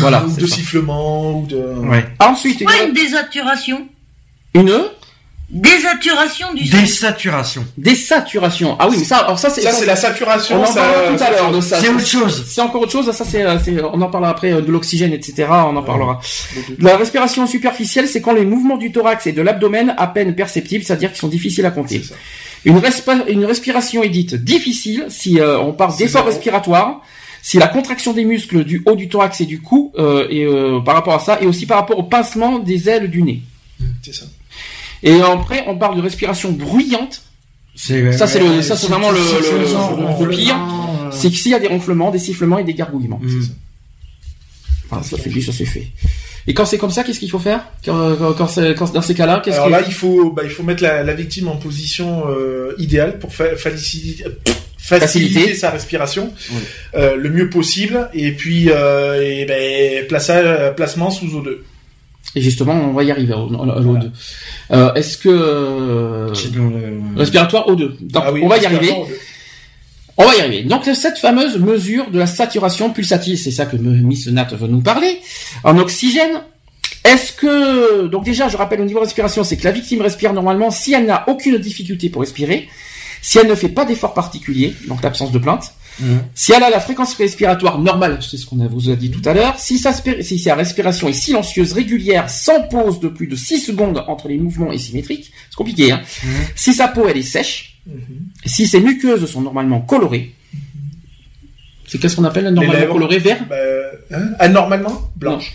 Voilà. ou c'est de ça. sifflement ou de. Ouais. Ensuite, Quoi une, une désaturation? une Désaturation du son. Désaturation. désaturation. Ah oui, mais ça, alors ça c'est Ça c'est la saturation. On en ça- parlera tout à l'heure de ça. C'est autre chose. C'est encore autre chose. Ça c'est, euh, on en parlera après euh, de l'oxygène, etc. On en parlera. La respiration superficielle, c'est quand les mouvements du thorax et de l'abdomen à peine perceptibles, c'est-à-dire qu'ils sont difficiles à compter. Une, respiration est dite difficile si euh, on parle d'effort respiratoire, si la contraction des muscles du haut du thorax et du cou euh, et euh, par rapport à ça, et aussi par rapport au pincement des ailes du nez. C'est ça. Et après, on parle de respiration bruyante. C'est, Ça, c'est le- ça, c'est vraiment le- c'est le- genre, le- le pire. C'est que s'il y a des ronflements, des sifflements et des gargouillements. Mm. Voilà, ça c'est dit, ça c'est fait. Et quand c'est comme ça, qu'est-ce qu'il faut faire? Quand, quand, quand c'est- quand- dans ces cas-là, qu'est-ce Alors que là, il faut bah, il faut mettre la, la victime en position euh, idéale pour fa- faciliter sa respiration Oui. euh, le mieux possible et puis euh, et ben plaça- placement sous O2. Et justement, on va y arriver à l'O2. Euh, Est-ce que euh, le... respiratoire O2 Donc, Ah oui, on va y arriver. respiratoire O2. On va y arriver. Donc cette fameuse mesure de la saturation pulsative, c'est ça que Miss Nat veut nous parler, en oxygène. Est-ce que donc déjà, je rappelle au niveau respiration, c'est que la victime respire normalement si elle n'a aucune difficulté pour respirer, si elle ne fait pas d'effort particulier, donc l'absence de plainte, Mhm. si elle a la fréquence respiratoire normale, c'est ce qu'on a- vous a dit tout à l'heure, si sa, spé- si sa respiration est silencieuse, régulière, sans pause de plus de 6 secondes entre les mouvements et symétriques, c'est compliqué, hein. Mhm. Si sa peau elle est sèche, Mhm. si ses muqueuses sont normalement colorées, c'est qu'est-ce qu'on appelle normalement lèvres. coloré vert? Bah, hein, anormalement? Blanche.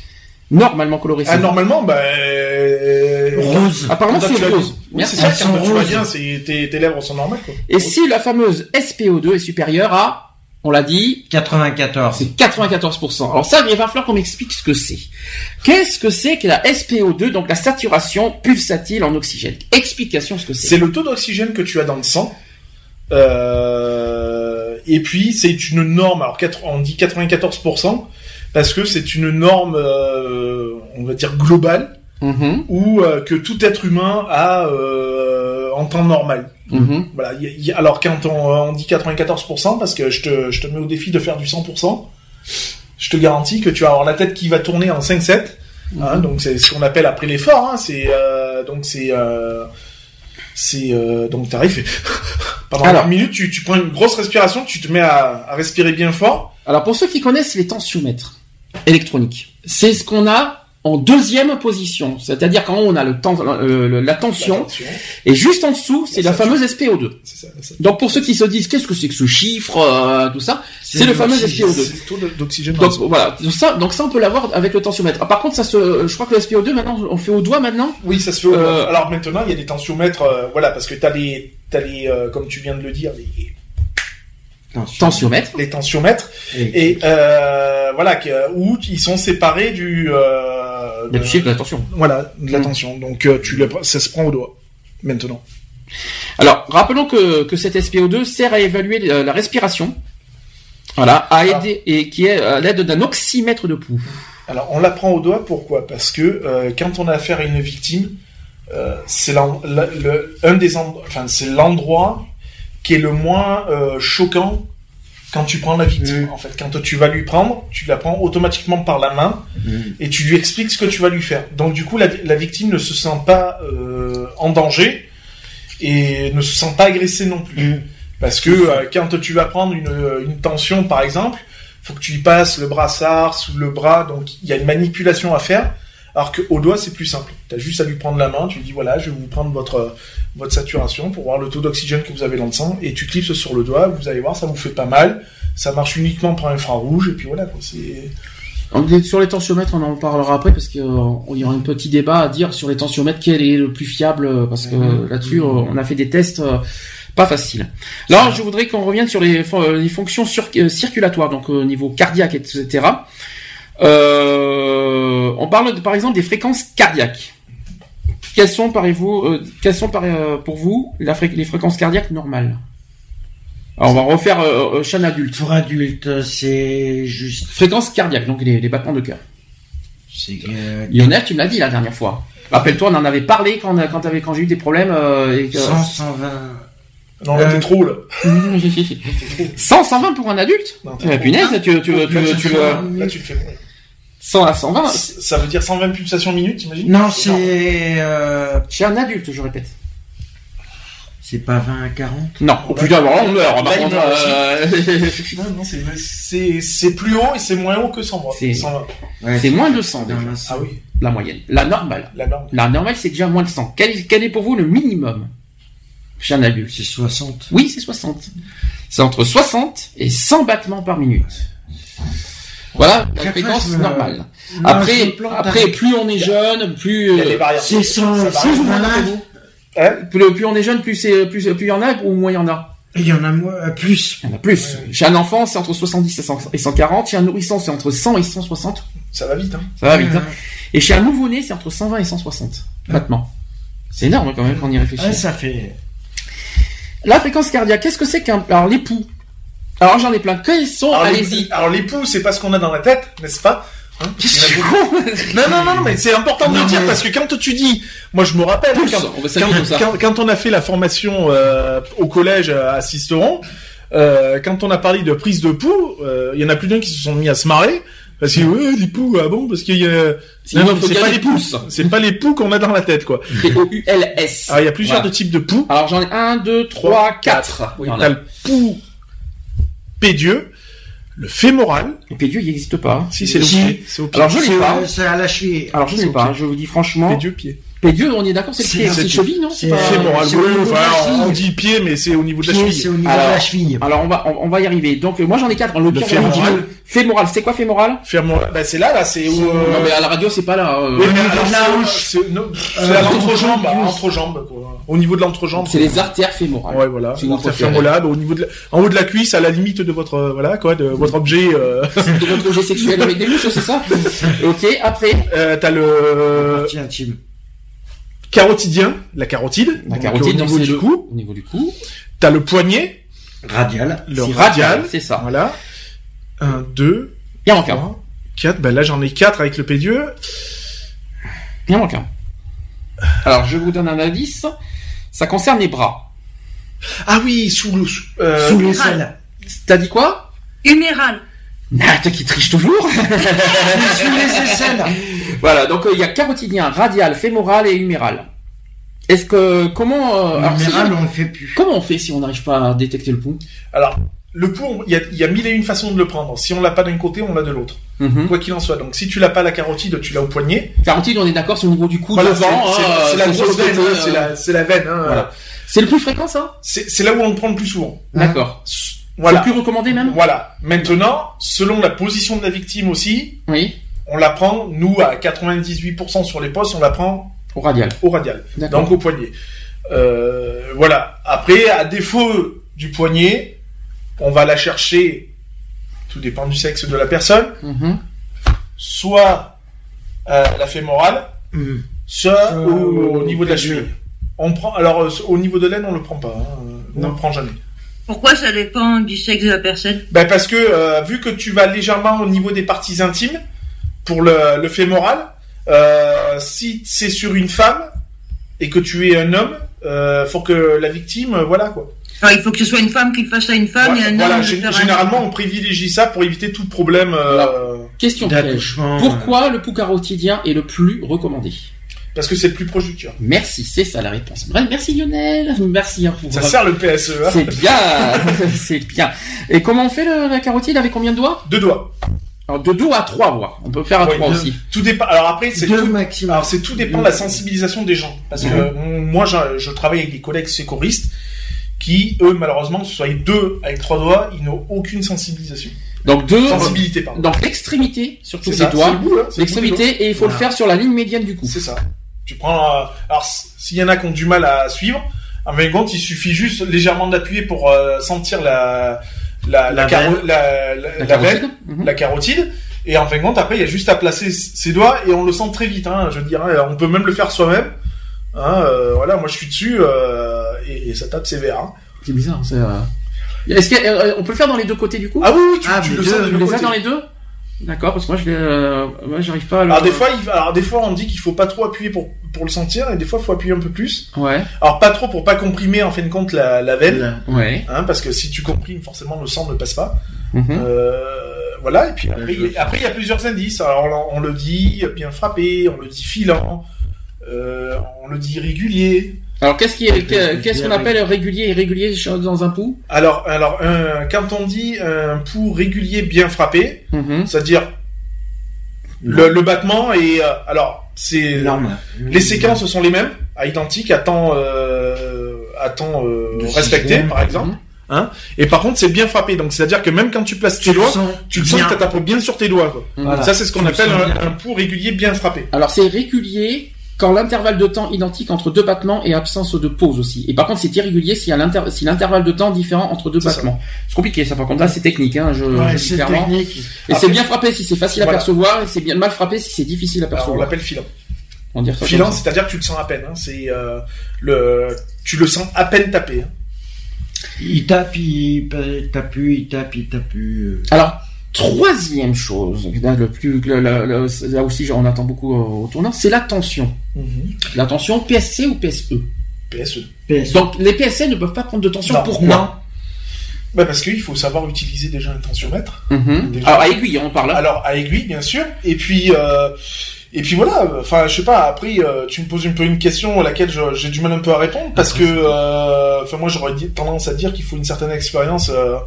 Normalement coloré c'est Anormalement bah euh, Rose. Apparemment c'est rose. Oui, c'est ça, quand tu vois bien, c'est tes, tes lèvres sont normales quoi. Et si la fameuse SPO2 est supérieure à, on l'a dit, 94. c'est 94%. Alors ça, il va falloir qu'on m'explique ce que c'est. Qu'est-ce que c'est que la SPO2, donc la saturation pulsatile en oxygène? Explication ce que c'est. C'est le taux d'oxygène que tu as dans le sang. Euh, et puis c'est une norme. Alors on dit 94% parce que c'est une norme, euh, on va dire globale, Mhm, ou euh, que tout être humain a euh, en temps normal. Mhm. Voilà. y y alors quand on, on dit 94%, parce que je te, je te mets au défi de faire du 100%, je te garantis que tu vas avoir la tête qui va tourner en 5-7. Hein, donc c'est ce qu'on appelle après l'effort. Hein, c'est euh, donc c'est euh, c'est euh, donc t'arrives pendant Alors. une minute tu, tu prends une grosse respiration, tu te mets à, à respirer bien fort. Alors pour ceux qui connaissent les tensiomètres électroniques, c'est ce qu'on a en deuxième position, c'est-à-dire quand on a le temps, euh, la tension, Attention, et juste en dessous, c'est La la fameuse SPO2. c'est ça, ça. Donc pour ceux qui se disent qu'est-ce que c'est que ce chiffre, euh, tout ça, C'est le fameux l'oxygène. SPO2. C'est le taux de- d'oxygène. dans Donc voilà, ça, donc ça on peut l'avoir avec le tensiomètre. Ah, par contre, ça se, je crois que le SPO2 maintenant, on le fait au doigt maintenant? Oui, ça se fait. au- Euh, Alors maintenant, il y a des tensiomètres, euh, voilà, parce que t'as les, t'as les, euh, comme tu viens de le dire, les, Tensiomètre. les tensiomètres, Et, et euh, voilà, où ils sont séparés du, euh, Il y a de- du chiffre, attention. voilà, de la Mm. tension. Donc euh, tu le, ça se prend au doigt maintenant. Alors, rappelons que, que cet SPO2 sert à évaluer la, la respiration. Voilà, à aider, et qui est à l'aide d'un oxymètre de pouls. Alors, on la prend au doigt, pourquoi? Parce que euh, quand on a affaire à une victime, euh, c'est la- enfin, l'endroit qui est le moins euh, choquant quand tu prends la victime. En fait, quand tu vas lui prendre, tu la prends automatiquement par la main Mm. et tu lui expliques ce que tu vas lui faire. Donc, du coup, la, la victime ne se sent pas euh, en danger et ne se sent pas agressée non plus. Mm. Parce que euh, quand tu vas prendre une, une tension, par exemple, faut que tu y passes le brassard sous le bras, donc il y a une manipulation à faire. Alors que au doigt, c'est plus simple. Tu as juste à lui prendre la main, tu lui dis voilà, je vais vous prendre votre votre saturation pour voir le taux d'oxygène que vous avez dans le sang, et tu clipses sur le doigt, vous allez voir, ça vous fait pas mal. Ça marche uniquement par infrarouge, et puis voilà, quoi. C'est Sur les tensiomètres, on en parlera après parce qu'il y aura un petit débat à dire sur les tensiomètres quel est le plus fiable euh, parce que Mhm. là-dessus euh, on a fait des tests euh, pas faciles. Là, je voudrais qu'on revienne sur les, fon- les fonctions sur- euh, circulatoires, donc au niveau cardiaque, etc. Euh, on parle de- par exemple des fréquences cardiaques. Quelles sont, parez-vous, euh, quelles sont par- euh, pour vous la fré- les fréquences cardiaques normales? Alors, on va refaire euh, euh, adulte. pour adulte, c'est juste. Fréquences cardiaques, donc les, les battements de cœur. Euh, Lionel, tu me l'as dit la dernière fois. Rappelle-toi, on en avait parlé quand, j'ai eu des problèmes. Euh, et que... 100, 120. non, là, Euh, t'es trop là. 100, 120 pour un adulte? Non, trop. Punaise, tu, tu, tu, Là, tu, tu, tu, le fais mourir. Là, tu le fais mourir. 100 à 120 Ça veut dire 120 pulsations minutes, t'imagines? Non, c'est. Euh, chez un adulte, je répète. c'est pas 20 à 40 Non, oh, putain, bon, on meurt. Euh, Non, non, c'est- plus haut et c'est moins haut que 120. C'est- 120. Ouais, c'est moins de 100 déjà, Ah oui, la moyenne. La normale. la norme. La normale, c'est déjà moins de 100. Quel, est- quel est pour vous le minimum? Chez un adulte C'est 60. Oui, c'est 60. C'est entre 60 et 100 battements par minute. Voilà la fréquence me- normale. Après, après, plus on est jeune, plus, euh. C'est 100, Ça varie. 120. Hein plus, plus on est jeune, plus c'est, plus, plus il y en a ou moins il y en a. Il y en a moins, euh, plus. Il y en a plus. Chez un enfant, c'est entre 70 et 100 et 140. Chez un nourrisson, c'est entre 100 et 160. Ça va vite, hein. Ça va vite. hein. Et chez un nouveau-né, c'est entre 120 et 160 battements. C'est énorme quand même quand on y réfléchit. Ouais, ça fait. La fréquence cardiaque, qu'est-ce que c'est qu'un... Alors l'époux? Alors j'en ai plein. Quels sont... Alors, les- Allez-y. Alors, l'époux, c'est pas ce qu'on a dans la tête, n'est-ce pas Hein Qu'est-ce Il y que en a tu beaucoup. con Non, non, non, mais c'est important de Non, le dire mais- parce que quand tu dis, moi je me rappelle, quand, on va s'appeler comme ça. quand, quand on a fait la formation euh, au collège à Sisteron, euh, quand on a parlé de prise de pouls, euh, il y en a plus d'un qui se sont mis à se marrer parce que ouais, les poux, ah bon, parce qu'il y a, Non, non, c'est pas des les poux, pouces. c'est pas les poux qu'on a dans la tête quoi. P-O-U-L-S. Alors il y a plusieurs Voilà. de types de poux. Alors j'en ai 1, 2, 3, 4. Oui, T'as le pouls pédieux, le fémoral. Et puis Dieu, il n'existe pas. Si c'est le pied, c'est au pied. Alors je l'ai C'est pas. c'est à la cheville. Alors je au pas, je vous dis franchement. Pédieux pied. Pédieu, on est d'accord, c'est le C'est- pied, hein, c'est c'est- le cheville, non c'est- pas- Fémoral, c'est on dit pied, mais c'est au niveau de la Pied, cheville. C'est au niveau Alors- de la cheville. Alors on va, on, on va y arriver. Donc euh, moi j'en ai 4. Le fémoral. Fémoral, c'est quoi fémoral Fémoral, bah c'est là, là, c'est où. euh, Non mais à la radio c'est pas là. euh, Oui, mais c'est- c'est c'est l'entrejambe, entrejambe. Au niveau de l'entrejambe. c'est les artères fémorales. Ouais, voilà. Si vous L'artère préférez. fémorale, au niveau de la, en haut de la cuisse, à la limite de votre, voilà, quoi, de votre objet, euh, De votre projet sexuel avec des mouches, c'est ça? Ok, après, euh, t'as le Partie intime. Carotidien, la carotide. la donc carotide, au niveau du le- cou. Au niveau du cou. T'as le poignet, Radial. le radial. c'est ça. Voilà. Un, deux, Il en manque un. trois, quatre. Ben là, j'en ai quatre avec le pédieux. Il en manque un. Alors je vous donne un indice. Ça concerne les bras. Ah oui, sous le, sous, euh, Sous. T'as dit quoi? Huméral. Nat qui triche toujours. Sous les aisselles. Voilà, donc euh, il y a carotidien, radial, fémoral et huméral. Est-ce que comment euh, alors, En si- on le fait plus. comment on fait si on n'arrive pas à détecter le pouls? Alors, le pouls, il y a, il y a mille et une façons de le prendre. Si on l'a pas d'un côté, on l'a de l'autre. Mhm. Quoi qu'il en soit. Donc, si tu l'as pas la carotide, tu l'as au poignet. Carotide, on est d'accord, c'est au niveau du cou Voilà, devant. c'est- hein, c'est la grosse le veine, hein, c'est euh, la, c'est la veine. hein, Voilà. C'est le plus fréquent ça? C'est là où on le prend le plus souvent. D'accord. Voilà. C'est plus recommandé même? Voilà. Maintenant, selon la position de la victime aussi, Oui. On la prend, nous, à 98% sur les postes, on la prend Au radial. au radial. Donc au poignet. Euh, voilà. Après, à défaut du poignet, on va la chercher, tout dépend du sexe de la personne, Mhm. soit euh, la fémorale, Hmm. soit au, au au niveau de la cheville. On prend, alors euh, au niveau de l'aine, on le prend pas. hein. On le prend jamais. Pourquoi ça dépend du sexe de la personne? Ben parce que euh, vu que tu vas légèrement au niveau des parties intimes pour le, le fémoral, euh, si c'est sur une femme et que tu es un homme, euh, faut que la victime, euh, voilà quoi. Enfin, il faut que ce soit une femme qui le fasse à une femme Voilà, et un voilà, homme. un généralement on privilégie ça pour éviter tout problème. euh, Question piège. D'accouchement. Pourquoi le pouls carotidien est le plus recommandé? Parce que c'est le plus proche du cœur. Merci, c'est ça la réponse. Bref, merci Lionel. Merci. hein, Ça sert le PSE. Hein. C'est bien, c'est bien. Et comment on fait le- la carotide? Avec combien de doigts? Deux doigts. Alors de deux à trois voix. On peut faire à trois deux. aussi. Tout dépend. Alors après c'est Deux tout. maximum. Alors c'est tout dépend de la sensibilisation des gens. Parce que moi je, je travaille avec des collègues sécuristes qui eux malheureusement que ce soit deux avec trois doigts, ils n'ont aucune sensibilisation. Donc deux. Sensibilité pardon. Donc l'extrémité, surtout les doigts. le le du L'extrémité et il faut le faire sur la ligne médiane du cou. C'est ça. Tu prends. euh, alors s'il y en a qui ont du mal à suivre, en fin de compte, il suffit juste légèrement d'appuyer pour euh, sentir la la la, La la, la, La la carotide. veine, Mhm. la carotide. Et en fin de compte, après, il y a juste à placer ses doigts et on le sent très vite. Hein, je dirais, on peut même le faire soi-même. Hein, euh, voilà, moi je suis dessus euh, et, et ça tape sévère. Hein. C'est bizarre. c'est, euh, Est-ce qu'on peut le faire dans les deux côtés du coup? Ah oui, oui, tu, Ah, tu le deux, sens de Tu deux les as côtés. dans les deux? D'accord, parce que moi je euh, moi j'arrive pas à le. Alors des fois, il, alors des fois, on dit qu'il faut pas trop appuyer pour pour le sentir, et des fois, il faut appuyer un peu plus. Ouais. Alors pas trop pour pas comprimer en fin de compte la, la veine. Ouais. hein, parce que si tu comprimes, forcément le sang ne passe pas. Mhm. Euh, voilà, et puis après, il- après il y a plusieurs indices. Alors on, on le dit bien frappé, on le dit filant, euh, on le dit régulier. Alors qu'est-ce qui est, qu'on appelle régulier et irrégulier dans un pouls Alors alors quand on dit un pouls régulier bien frappé, Mhm. c'est-à-dire le, le battement et euh, alors c'est Normal. Les séquences sont les mêmes, à identique, à temps, euh, à temps euh, respecté, par exemple. Hein et par contre, c'est bien frappé. Donc, c'est-à-dire que même quand tu places tes Tu doigts, sens tu le sens que tu tapes bien sur tes doigts. Quoi. Mhm. Voilà. Ça, c'est ce qu'on Tu appelle un, un pouls régulier bien frappé. Alors c'est régulier quand l'intervalle de temps identique entre deux battements et absence de pause aussi. Et par contre c'est irrégulier s'il y a l'inter- si l'intervalle de temps différent entre deux battements. C'est compliqué ça par contre là c'est technique hein, je, Ouais, je dis c'est clairement. technique. Et Après- c'est bien frappé si c'est facile à percevoir et c'est bien mal frappé si c'est difficile à Alors, on percevoir. l'appelle filant. On va dire ça Filant, c'est-à-dire que tu le sens à peine. Hein. C'est euh, le, tu le sens à peine tapé. Hein. Il tape, il tape plus, il tape, il tape plus. Alors troisième chose, là, le plus le- le- le- là aussi on attend beaucoup au tournant, c'est la tension. La tension PSC ou PSE. PSE. PS. Donc les PSC ne peuvent pas prendre de tension. Non. Pourquoi? Non. Bah, parce qu'il faut savoir utiliser déjà un tensiomètre. Mhm. Déjà. Alors à aiguille on parle. hein. Alors à aiguille bien sûr et puis euh, et puis voilà enfin je sais pas après euh, tu me poses un peu une question à laquelle j'ai du mal un peu à répondre parce que euh, enfin moi j'aurais tendance à dire qu'il faut une certaine expérience euh,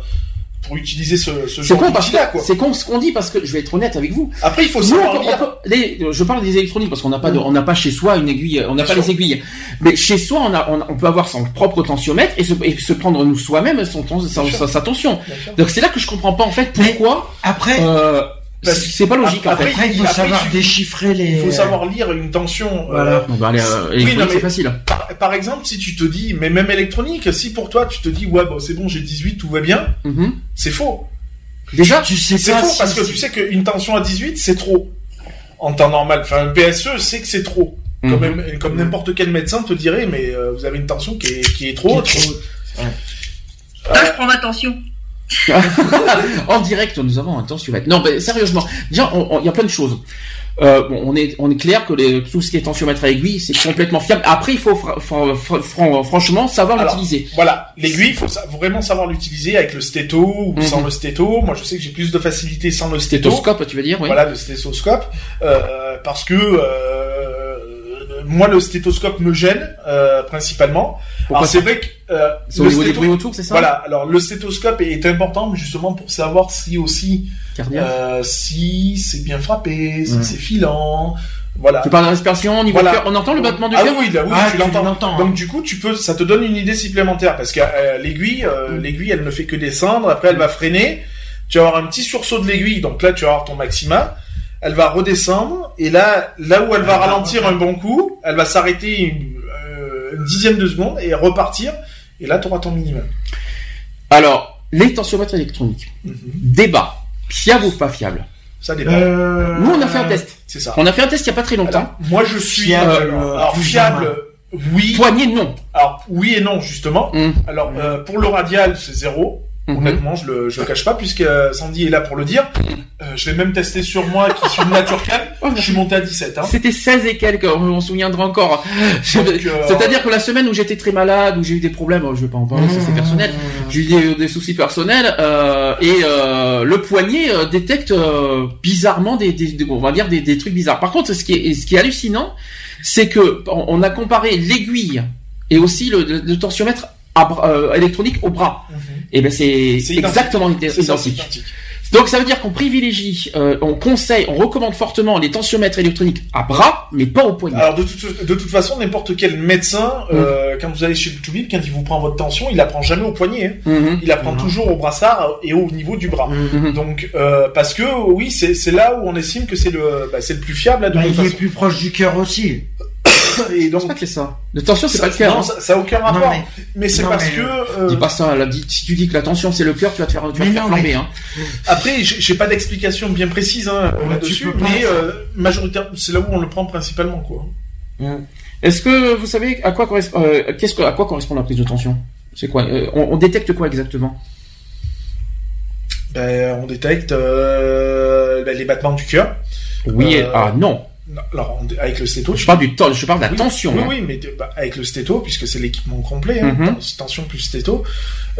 pour utiliser ce, ce C'est genre con parce là quoi c'est con ce qu'on dit parce que je vais être honnête avec vous. après il faut Nous, savoir on- lire on peut- les- je parle des électroniques parce qu'on n'a pas de, on n'a pas chez soi une aiguille, on n'a pas sûr. les aiguilles. Mais chez soi, on, a, on, on peut avoir son propre tensiomètre et se, et se prendre nous soi-même son, ton- sa, sa- sa tension. Donc c'est là que je comprends pas en fait pourquoi. Après, Euh, c'est pas logique en après, fait. après, il faut après, savoir déchiffrer les. il faut savoir lire une tension euh, Voilà. Bon, bah, allez, euh, Oui, électronique, non, mais- c'est facile. par, par exemple si tu te dis mais même électronique si pour toi tu te dis ouais bon c'est bon j'ai 18 tout va bien Mhm. c'est faux Déjà, Tu sais C'est faux si- parce que tu sais qu'une tension à 18 c'est trop en temps normal. Enfin un PSE sait que c'est trop. Comme, Mhm. comme n'importe quel médecin te dirait mais euh, vous avez une tension qui est, qui est trop haute. Qui est trop- Là, je prends ma tension. en direct, nous avons un tensiomètre. Non, mais sérieusement, déjà, il y a plein de choses. Euh, bon, on est, on est clair que les, tout ce qui est tensiomètre à aiguille, c'est complètement fiable. Après, il faut fra- fra- fra- fran- franchement savoir l'utiliser. Voilà, l'aiguille, il faut sa- vraiment savoir l'utiliser avec le stéto ou Mhm. sans le stéto. Moi, je sais que j'ai plus de facilité sans le stéto. Stéthoscope, tu veux dire, oui. Voilà, le stéthoscope. Euh, parce que euh, moi, le stéthoscope me gêne euh, principalement. Pourquoi Alors c'est vrai que euh, C'est au niveau des bruits autour, c'est ça Voilà, alors le stéthoscope est important justement pour savoir si aussi. Euh, si c'est bien frappé, si Ouais. c'est filant, Voilà. Tu parles de respiration, niveau Voilà. cœur. On entend le battement du ah cœur? oui, là, oui, Ah, tu tu l'entends. l'entends, Donc hein. du coup, tu peux, ça te donne une idée supplémentaire parce que euh, l'aiguille, euh, l'aiguille, elle ne fait que descendre. Après, elle va freiner. Tu vas avoir un petit sursaut de l'aiguille. Donc là, tu vas avoir ton maxima. Elle va redescendre et là, là où elle va ralentir un bon coup, elle va s'arrêter une, euh, une dixième de seconde et repartir. Et là, tu auras ton minimum. Alors, les tensiomètres électroniques. Débat. Fiable ou pas fiable Ça dépend. Euh, Nous, on a fait un test. C'est ça. On a fait un test il y a pas très longtemps. Alors, moi, je suis Fiable, euh, alors plus fiable. Oui. Poignée, non. Alors oui et non justement. Hum, Alors euh, pour le radial, c'est zéro. Mhm. Honnêtement, je le, je le cache pas puisque euh, Sandy est là pour le dire. Euh, je l'ai même testé sur moi qui suis de nature calme. Oh, Je suis monté à 17. Hein. C'était 16 et quelques, on se souviendra encore. Euh, C'est-à-dire que la semaine où j'étais très malade, où j'ai eu des problèmes, je vais pas en parler, ça c'est personnel, j'ai eu des, des soucis personnels, euh, et euh, le poignet détecte euh, bizarrement des, des, des- on va dire des, des trucs bizarres. Par contre, ce qui est, ce qui est hallucinant, c'est que on a comparé l'aiguille et aussi le, le, le tensiomètre à euh, électronique au bras. Mhm. Et ben c'est identique. exactement identique. identique. Donc ça veut dire qu'on privilégie, euh, on conseille, on recommande fortement les tensiomètres électroniques à bras, mais pas au poignet. Alors de toute, de toute façon, n'importe quel médecin, Mm. euh, quand vous allez chez le toubib, quand il vous prend votre tension, il la prend jamais au poignet. hein. Mhm. Il la prend Mhm. toujours au brassard et au niveau du bras. Mhm. Donc euh, parce que oui, c'est là où on estime que c'est le bah, c'est le plus fiable là, de Bah, toute il est façon. plus proche du cœur aussi. Et C'est donc pas que c'est ça. Le tension, c'est pas le cœur. non, hein. ça, ça a aucun Non, rapport. mais- mais c'est non, parce mais- que euh, Dis pas ça. Là, dis- si tu dis que la tension c'est le cœur, tu vas te faire, tu vas te faire non, flamber. mais- Hein. Après, j'ai pas d'explication bien précise hein, Ouais, là-dessus, mais euh, majoritaire, c'est là où on le prend principalement, quoi. Est-ce que vous savez à quoi correspond, euh, qu'est-ce que, à quoi correspond la prise de tension? C'est quoi? Euh, on, on détecte quoi exactement? Ben, on détecte euh, ben, les battements du cœur. Oui. et- Euh, Ah non. Non, Alors, avec le stéto. Je parle du temps. Je parle de la Oui, tension. Oui, hein. oui, mais bah, avec le stéto, puisque c'est l'équipement complet, hein, Mhm. tens- tension plus stéto.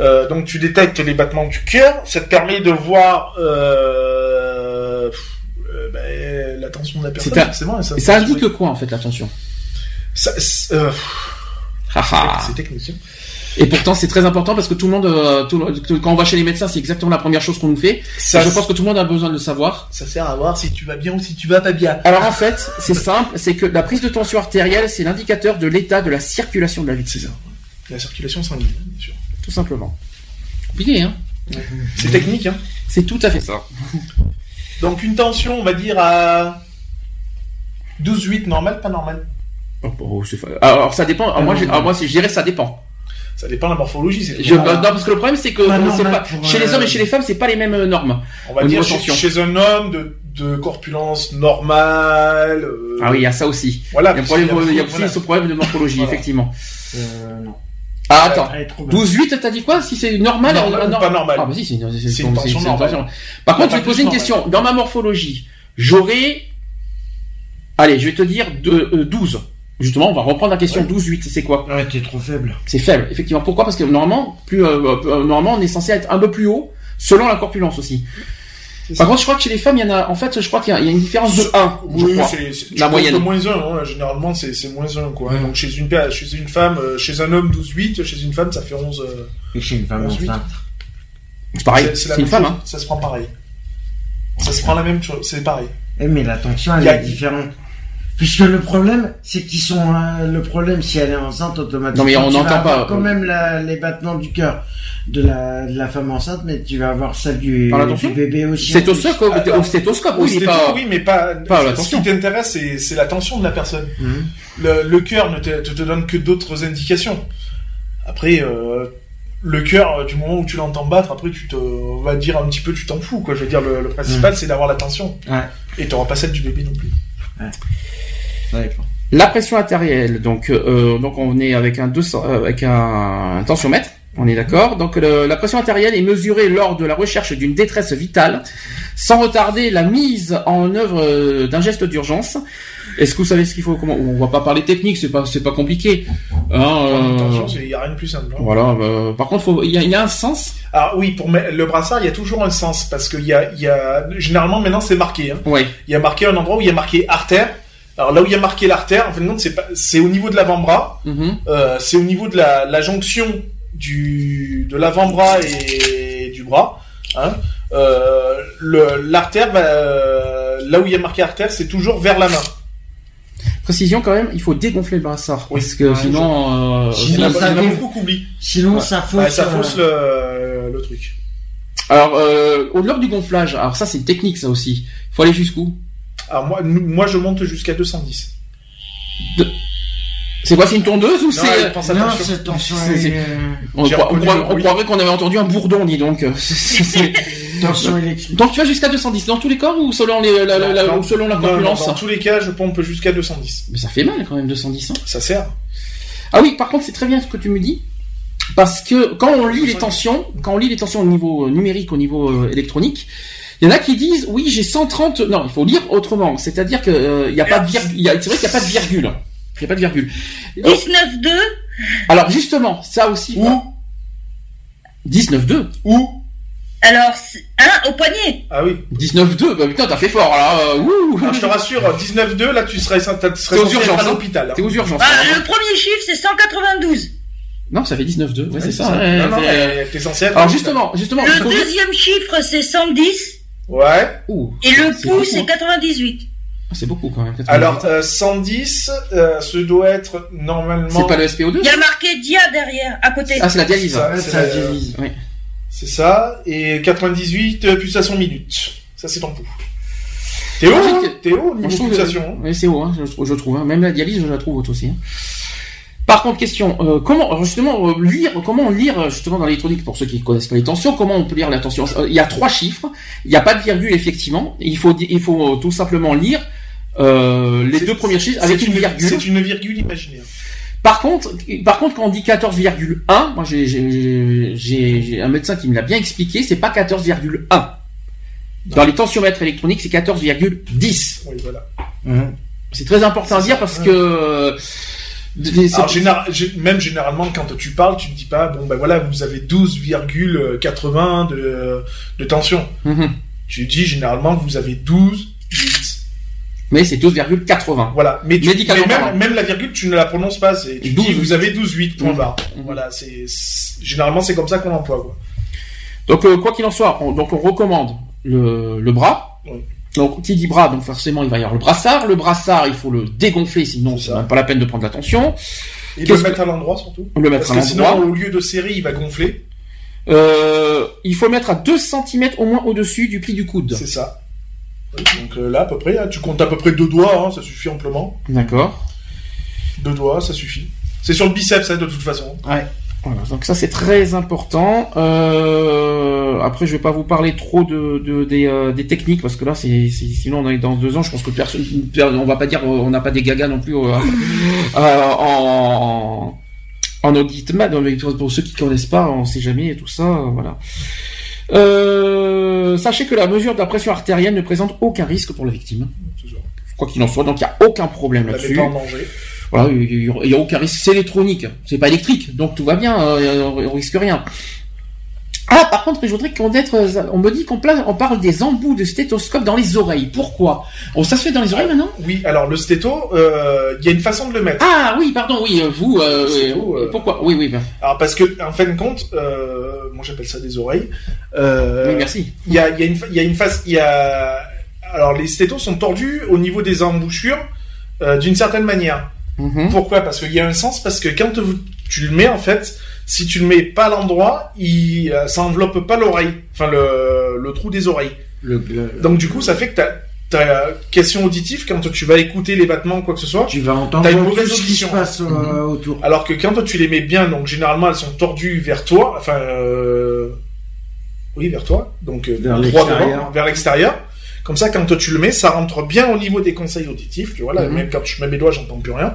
Euh, donc tu détectes les battements du cœur. Ça te permet de voir euh, euh, ben, la tension de la personne. Forcément, ça, ça indique quoi en fait la tension? Ça- c'est euh, c'est technique. Et pourtant c'est très important parce que tout le monde, euh, tout le- tout- quand on va chez les médecins, c'est exactement la première chose qu'on nous fait. Ça, je pense que tout le monde a besoin de le savoir. ça sert à voir si tu vas bien ou si tu vas pas bien. Alors en fait, c'est simple, c'est que la prise de tension artérielle, c'est l'indicateur de l'état de la circulation de la victime. La circulation sanguine, bien sûr. Tout simplement. Compliqué, hein C'est technique, hein. C'est tout à fait ça. Donc une tension, on va dire à 12,8 normal, pas normal? Oh, oh, c'est Alors ça dépend. Alors, moi, alors, moi, c'est- je dirais ça dépend. Ça dépend de la morphologie. c'est Je, tout. non, parce que le problème c'est que pas, chez les hommes et chez les femmes, c'est pas les mêmes euh, normes. On va dire chez, un homme de, de corpulence normale. euh, Ah oui, il y a ça aussi. Voilà. Il y a, problème, il y a aussi voilà. ce problème de morphologie, Voilà. effectivement. Euh, non. Ah attends. Elle est trop belle. 12-8, t'as dit quoi? Si c'est normal, Normal ou non. pas normal Ah bah si, c'est une, C'est une tension normale. Par contre, je vais te poser une question. Dans ma morphologie, j'aurais... Allez, je vais te dire de, euh, 12. Justement, on va reprendre la question. Ouais. 12-8, c'est quoi Ouais, t'es trop faible. C'est faible, effectivement. Pourquoi? Parce que normalement, plus, euh, euh, normalement, on est censé être un peu plus haut, selon la corpulence aussi. Par contre, je crois que chez les femmes, il y en a, en fait, je crois qu'il y a, il y a une différence de 1, je Oui, c'est, La moyenne. moins 1, hein, généralement c'est, c'est moins 1 quoi. Ouais. Donc chez une, pa- chez une femme, euh, chez un homme 12-8, chez une femme ça fait 11. euh, Et chez une femme Ensuite. enceinte. C'est pareil, c'est, une même femme, chose, hein. Ça se prend pareil. Ça se prend la même chose, c'est pareil. Eh, mais la tension, elle a- est différente. Puisque le problème, c'est qu'ils sont, euh, le problème, si elle est enceinte, automatiquement. Non, mais on tu vas n'entend avoir pas. quand même la- les battements du cœur de la, de la femme enceinte, mais tu vas avoir celle du, du bébé aussi. C'est au stéthoscope, Ah, au stéthoscope, oui, stéto, pas... oui, mais pas. pas la ce qui t'intéresse, c'est, la tension de la personne. Mhm. Le, le cœur ne te, te, te donne que d'autres indications. Après, euh, le cœur, euh, du moment où tu l'entends battre, après tu te, on va dire un petit peu, tu t'en fous, quoi. Je veux dire, le, le principal, c'est d'avoir la tension. Ouais. Et t'auras pas celle du bébé non plus. La pression artérielle, donc, euh, donc on est avec un 200, euh, avec un, un tensiomètre, on est d'accord. Donc le- la pression artérielle est mesurée lors de la recherche d'une détresse vitale, sans retarder la mise en œuvre euh, d'un geste d'urgence. Est-ce que vous savez ce qu'il faut comment On va pas parler technique, c'est pas c'est pas compliqué. Hein, tension, il y a rien de plus simple. hein. voilà. euh, par contre, il y a, il y a un sens. Alors oui, pour le brassard, il y a toujours un sens parce qu'il y a, y a, généralement maintenant c'est marqué. Hein. Ouais. Il y a marqué un endroit où il y a marqué artère. Alors là où il y a marqué l'artère, en fait, non, c'est pas, c'est au niveau de l'avant-bras. Mhm. Euh, c'est au niveau de la, la jonction du de l'avant-bras et du bras. Hein. Euh, le l'artère, euh, là où il y a marqué artère, c'est toujours vers la main. Précision quand même, il faut dégonfler le brassard Oui. parce que Ouais, sinon, euh, Sinon, Il ça il beaucoup. Sinon, ça fausse. Ouais, ça euh, fausse le, le truc. Alors, euh, au-delà du gonflage, alors ça c'est une technique ça aussi. Faut aller jusqu'où? Alors moi, nous- moi je monte jusqu'à 210. C'est quoi, c'est une tondeuse ou c'est euh, on, croirait qu'on avait entendu un bourdon, dis donc. Tension électrique. donc tu vas jusqu'à 210 dans tous les corps ou selon les, la, la- la- Non, ou selon la non, non, corpulence dans tous les cas, je pompe jusqu'à 210. Mais ça fait mal quand même 210. hein. Ça sert. Ah oui, par contre, c'est très bien ce que tu me dis. Parce que quand on lit les tensions, quand on lit les tensions au niveau euh, numérique, au niveau euh, électronique, il y en a qui disent oui j'ai 130. Non, il faut lire autrement. C'est-à-dire que euh, il y a pas de virgule. il y a- C'est vrai qu'il n'y a pas de virgule. Il n'y a pas de virgule. Euh, 19,2. Alors justement, ça aussi. Où 19-2. Où Alors, hein, au poignet. Ah oui. 19-2. Bah putain, t'as fait fort là. euh, ouh. Alors, je te rassure, 19,2, là tu serais, tu serais aux urgences, à hein. l'hôpital. hein. T'es aux urgences. Ah, là, hein. le premier chiffre, c'est 192. Non, ça fait 19-2. Ouais, c'est Ouais, ça. ouais, Non, non, t'es censé être Alors justement, justement. Le deuxième chiffre, c'est 110. Ouais. Ouh, Et le beaucoup, c'est hein. 98. Ah, C'est beaucoup quand même. 98. Alors, euh, 110, euh, ce doit être normalement... c'est pas le SPO2 Il y a marqué dia derrière, à côté. Ah, c'est la dialyse. Ça, c'est ça la-. Oui. C'est ça. Et 98, euh, pulsation minute. Ça, c'est ton pouls. T'es haut, Moi, hein T'es haut au Moi, je niveau pulsation. hein. oui, c'est haut, hein, je, trouve- je trouve. hein. Même la dialyse, je la trouve haute aussi. hein. Par contre, question, euh, comment alors, justement euh, lire, comment lire euh, justement dans l'électronique pour ceux qui connaissent pas les tensions, comment on peut lire la tension? Euh, Il y a trois chiffres, il n'y a pas de virgule effectivement. Il faut il faut euh, tout simplement lire euh, les deux premiers chiffres avec une virgule. C'est une virgule imaginaire. Par contre, par contre, quand on dit 14,1, moi j'ai- j'ai j'ai- j'ai un médecin qui me l'a bien expliqué, c'est pas 14,1. Dans les tensiomètres électroniques, c'est 14,10. Oui, voilà. Hein. C'est très important à dire parce que euh, les- Alors, général- même généralement, quand tu parles, tu ne dis pas, bon, ben voilà, vous avez 12,80 de, de tension. Mhm. Tu dis généralement, vous avez 12, 8. mais c'est 12,80. Voilà. Mais, tu, mais même, même la virgule, tu ne la prononces pas. Tu 12. dis, vous avez 12, 8 points Mhm. barre. Mhm. Voilà. C'est, c'est- généralement, c'est comme ça qu'on l'emploie, quoi. Donc euh, quoi qu'il en soit, on, donc on recommande le, le bras. Oui. Donc qui dit bras, donc forcément il va y avoir le brassard. Le brassard, il faut le dégonfler, sinon C'est ça. même pas la peine de prendre l'attention. Et de Qu'est-ce le mettre à l'endroit, surtout. Le mettre Parce à que sinon, l'endroit. au lieu de serrer, il va gonfler. Euh, il faut le mettre à 2 cm au moins au-dessus du pli du coude. C'est ça. Donc euh, là, à peu près, hein, tu comptes à peu près deux doigts, hein, ça suffit amplement. D'accord. Deux doigts, ça suffit. C'est sur le biceps, hein, de toute façon. Ouais. Voilà, donc ça c'est très important. Euh, après je vais pas vous parler trop de, de- des, euh, des techniques parce que là c'est sinon on est dans deux ans. Je pense que personne, on va pas dire euh, on n'a pas des gagas non plus euh, en en audimat. mais Pour ceux qui connaissent pas, on sait jamais et tout ça. Voilà. Sachez que la mesure de la pression artérielle ne présente aucun risque pour la victime. Quoi qu'il en soit, donc il y a aucun problème là-dessus. Voilà, il n'y a aucun risque. C'est électronique, c'est pas électrique, donc tout va bien, euh, on risque rien. Ah, par contre, je voudrais qu'on être, on me dit qu'on on parle des embouts de stéthoscope dans les oreilles. Pourquoi? Oh, Ça se fait dans les oreilles maintenant? Oui, alors le stéto, euh, il y a une façon de le mettre. Ah oui, pardon, oui, euh, vous. euh, euh, euh. Pourquoi? Oui, oui, ben, Alors parce que en fin de compte, euh, moi j'appelle ça des oreilles. Euh, oui, merci. Il y a, il y a une, y a une face, il y a. Alors les stétos sont tordus au niveau des embouchures euh, d'une certaine manière. Mhm. Pourquoi? Parce qu'il y a un sens, parce que quand tu le mets en fait, si tu le mets pas à l'endroit, il, euh, ça enveloppe pas l'oreille, enfin le, le trou des oreilles. Le, le- Donc du coup, ça fait que ta ta question auditive quand tu vas écouter les battements quoi que ce soit. tu vas entendre T'as une mauvaise ce qui se audition. passe euh, Mhm. autour. Alors que quand tu les mets bien, donc généralement elles sont tordues vers toi, enfin euh, oui vers toi, donc euh, l'extérieur. vers l'extérieur. Comme ça, quand tu le mets, ça rentre bien au niveau des conseils auditifs. Tu vois là, Mhm. même quand je mets mes doigts, j'entends plus rien.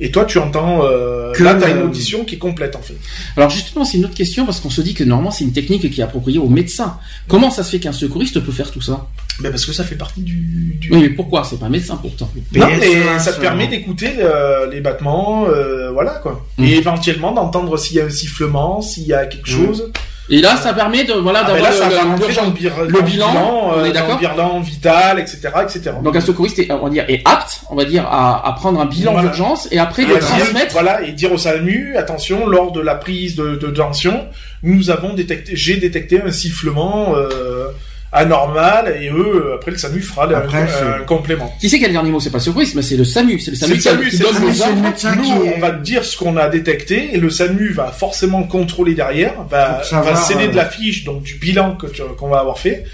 Et toi, tu entends. Euh, Que là, t'as une audition qui est complète en fait. Alors justement, c'est une autre question parce qu'on se dit que normalement c'est une technique qui est appropriée aux médecins. Comment ça se fait qu'un secouriste peut faire tout ça? Mais parce que ça fait partie du. du... Oui, mais pourquoi? C'est pas un médecin pourtant. Non, PS1, mais ça te permet d'écouter euh, les battements, euh, voilà quoi. Mhm. Et éventuellement d'entendre s'il y a un sifflement, s'il y a quelque Mhm. chose. Et là, ça permet de voilà Ah, d'avoir le- le- le, le bilan, on euh, est dans d'accord le bilan vital, etc., etc. Donc un secouriste est, on va dire, est apte, on va dire, à, à prendre un bilan Voilà. d'urgence et après dire- transmettre. voilà, et dire au SAMU, attention, lors de la prise de, de tension, nous avons détecté, j'ai détecté un sifflement euh, anormal et eux euh, après le SAMU fera le- Après, un, c'est- un complément. Qui c'est qui a le dernier mot? C'est pas le secourisme, c'est le SAMU. C'est le SAMU qui, SAMU, donne le les SAMU, médecin Nous, on va dire ce qu'on a détecté et le SAMU va forcément contrôler derrière, va, va sceller de euh, la fiche, donc du bilan que qu'on va avoir fait.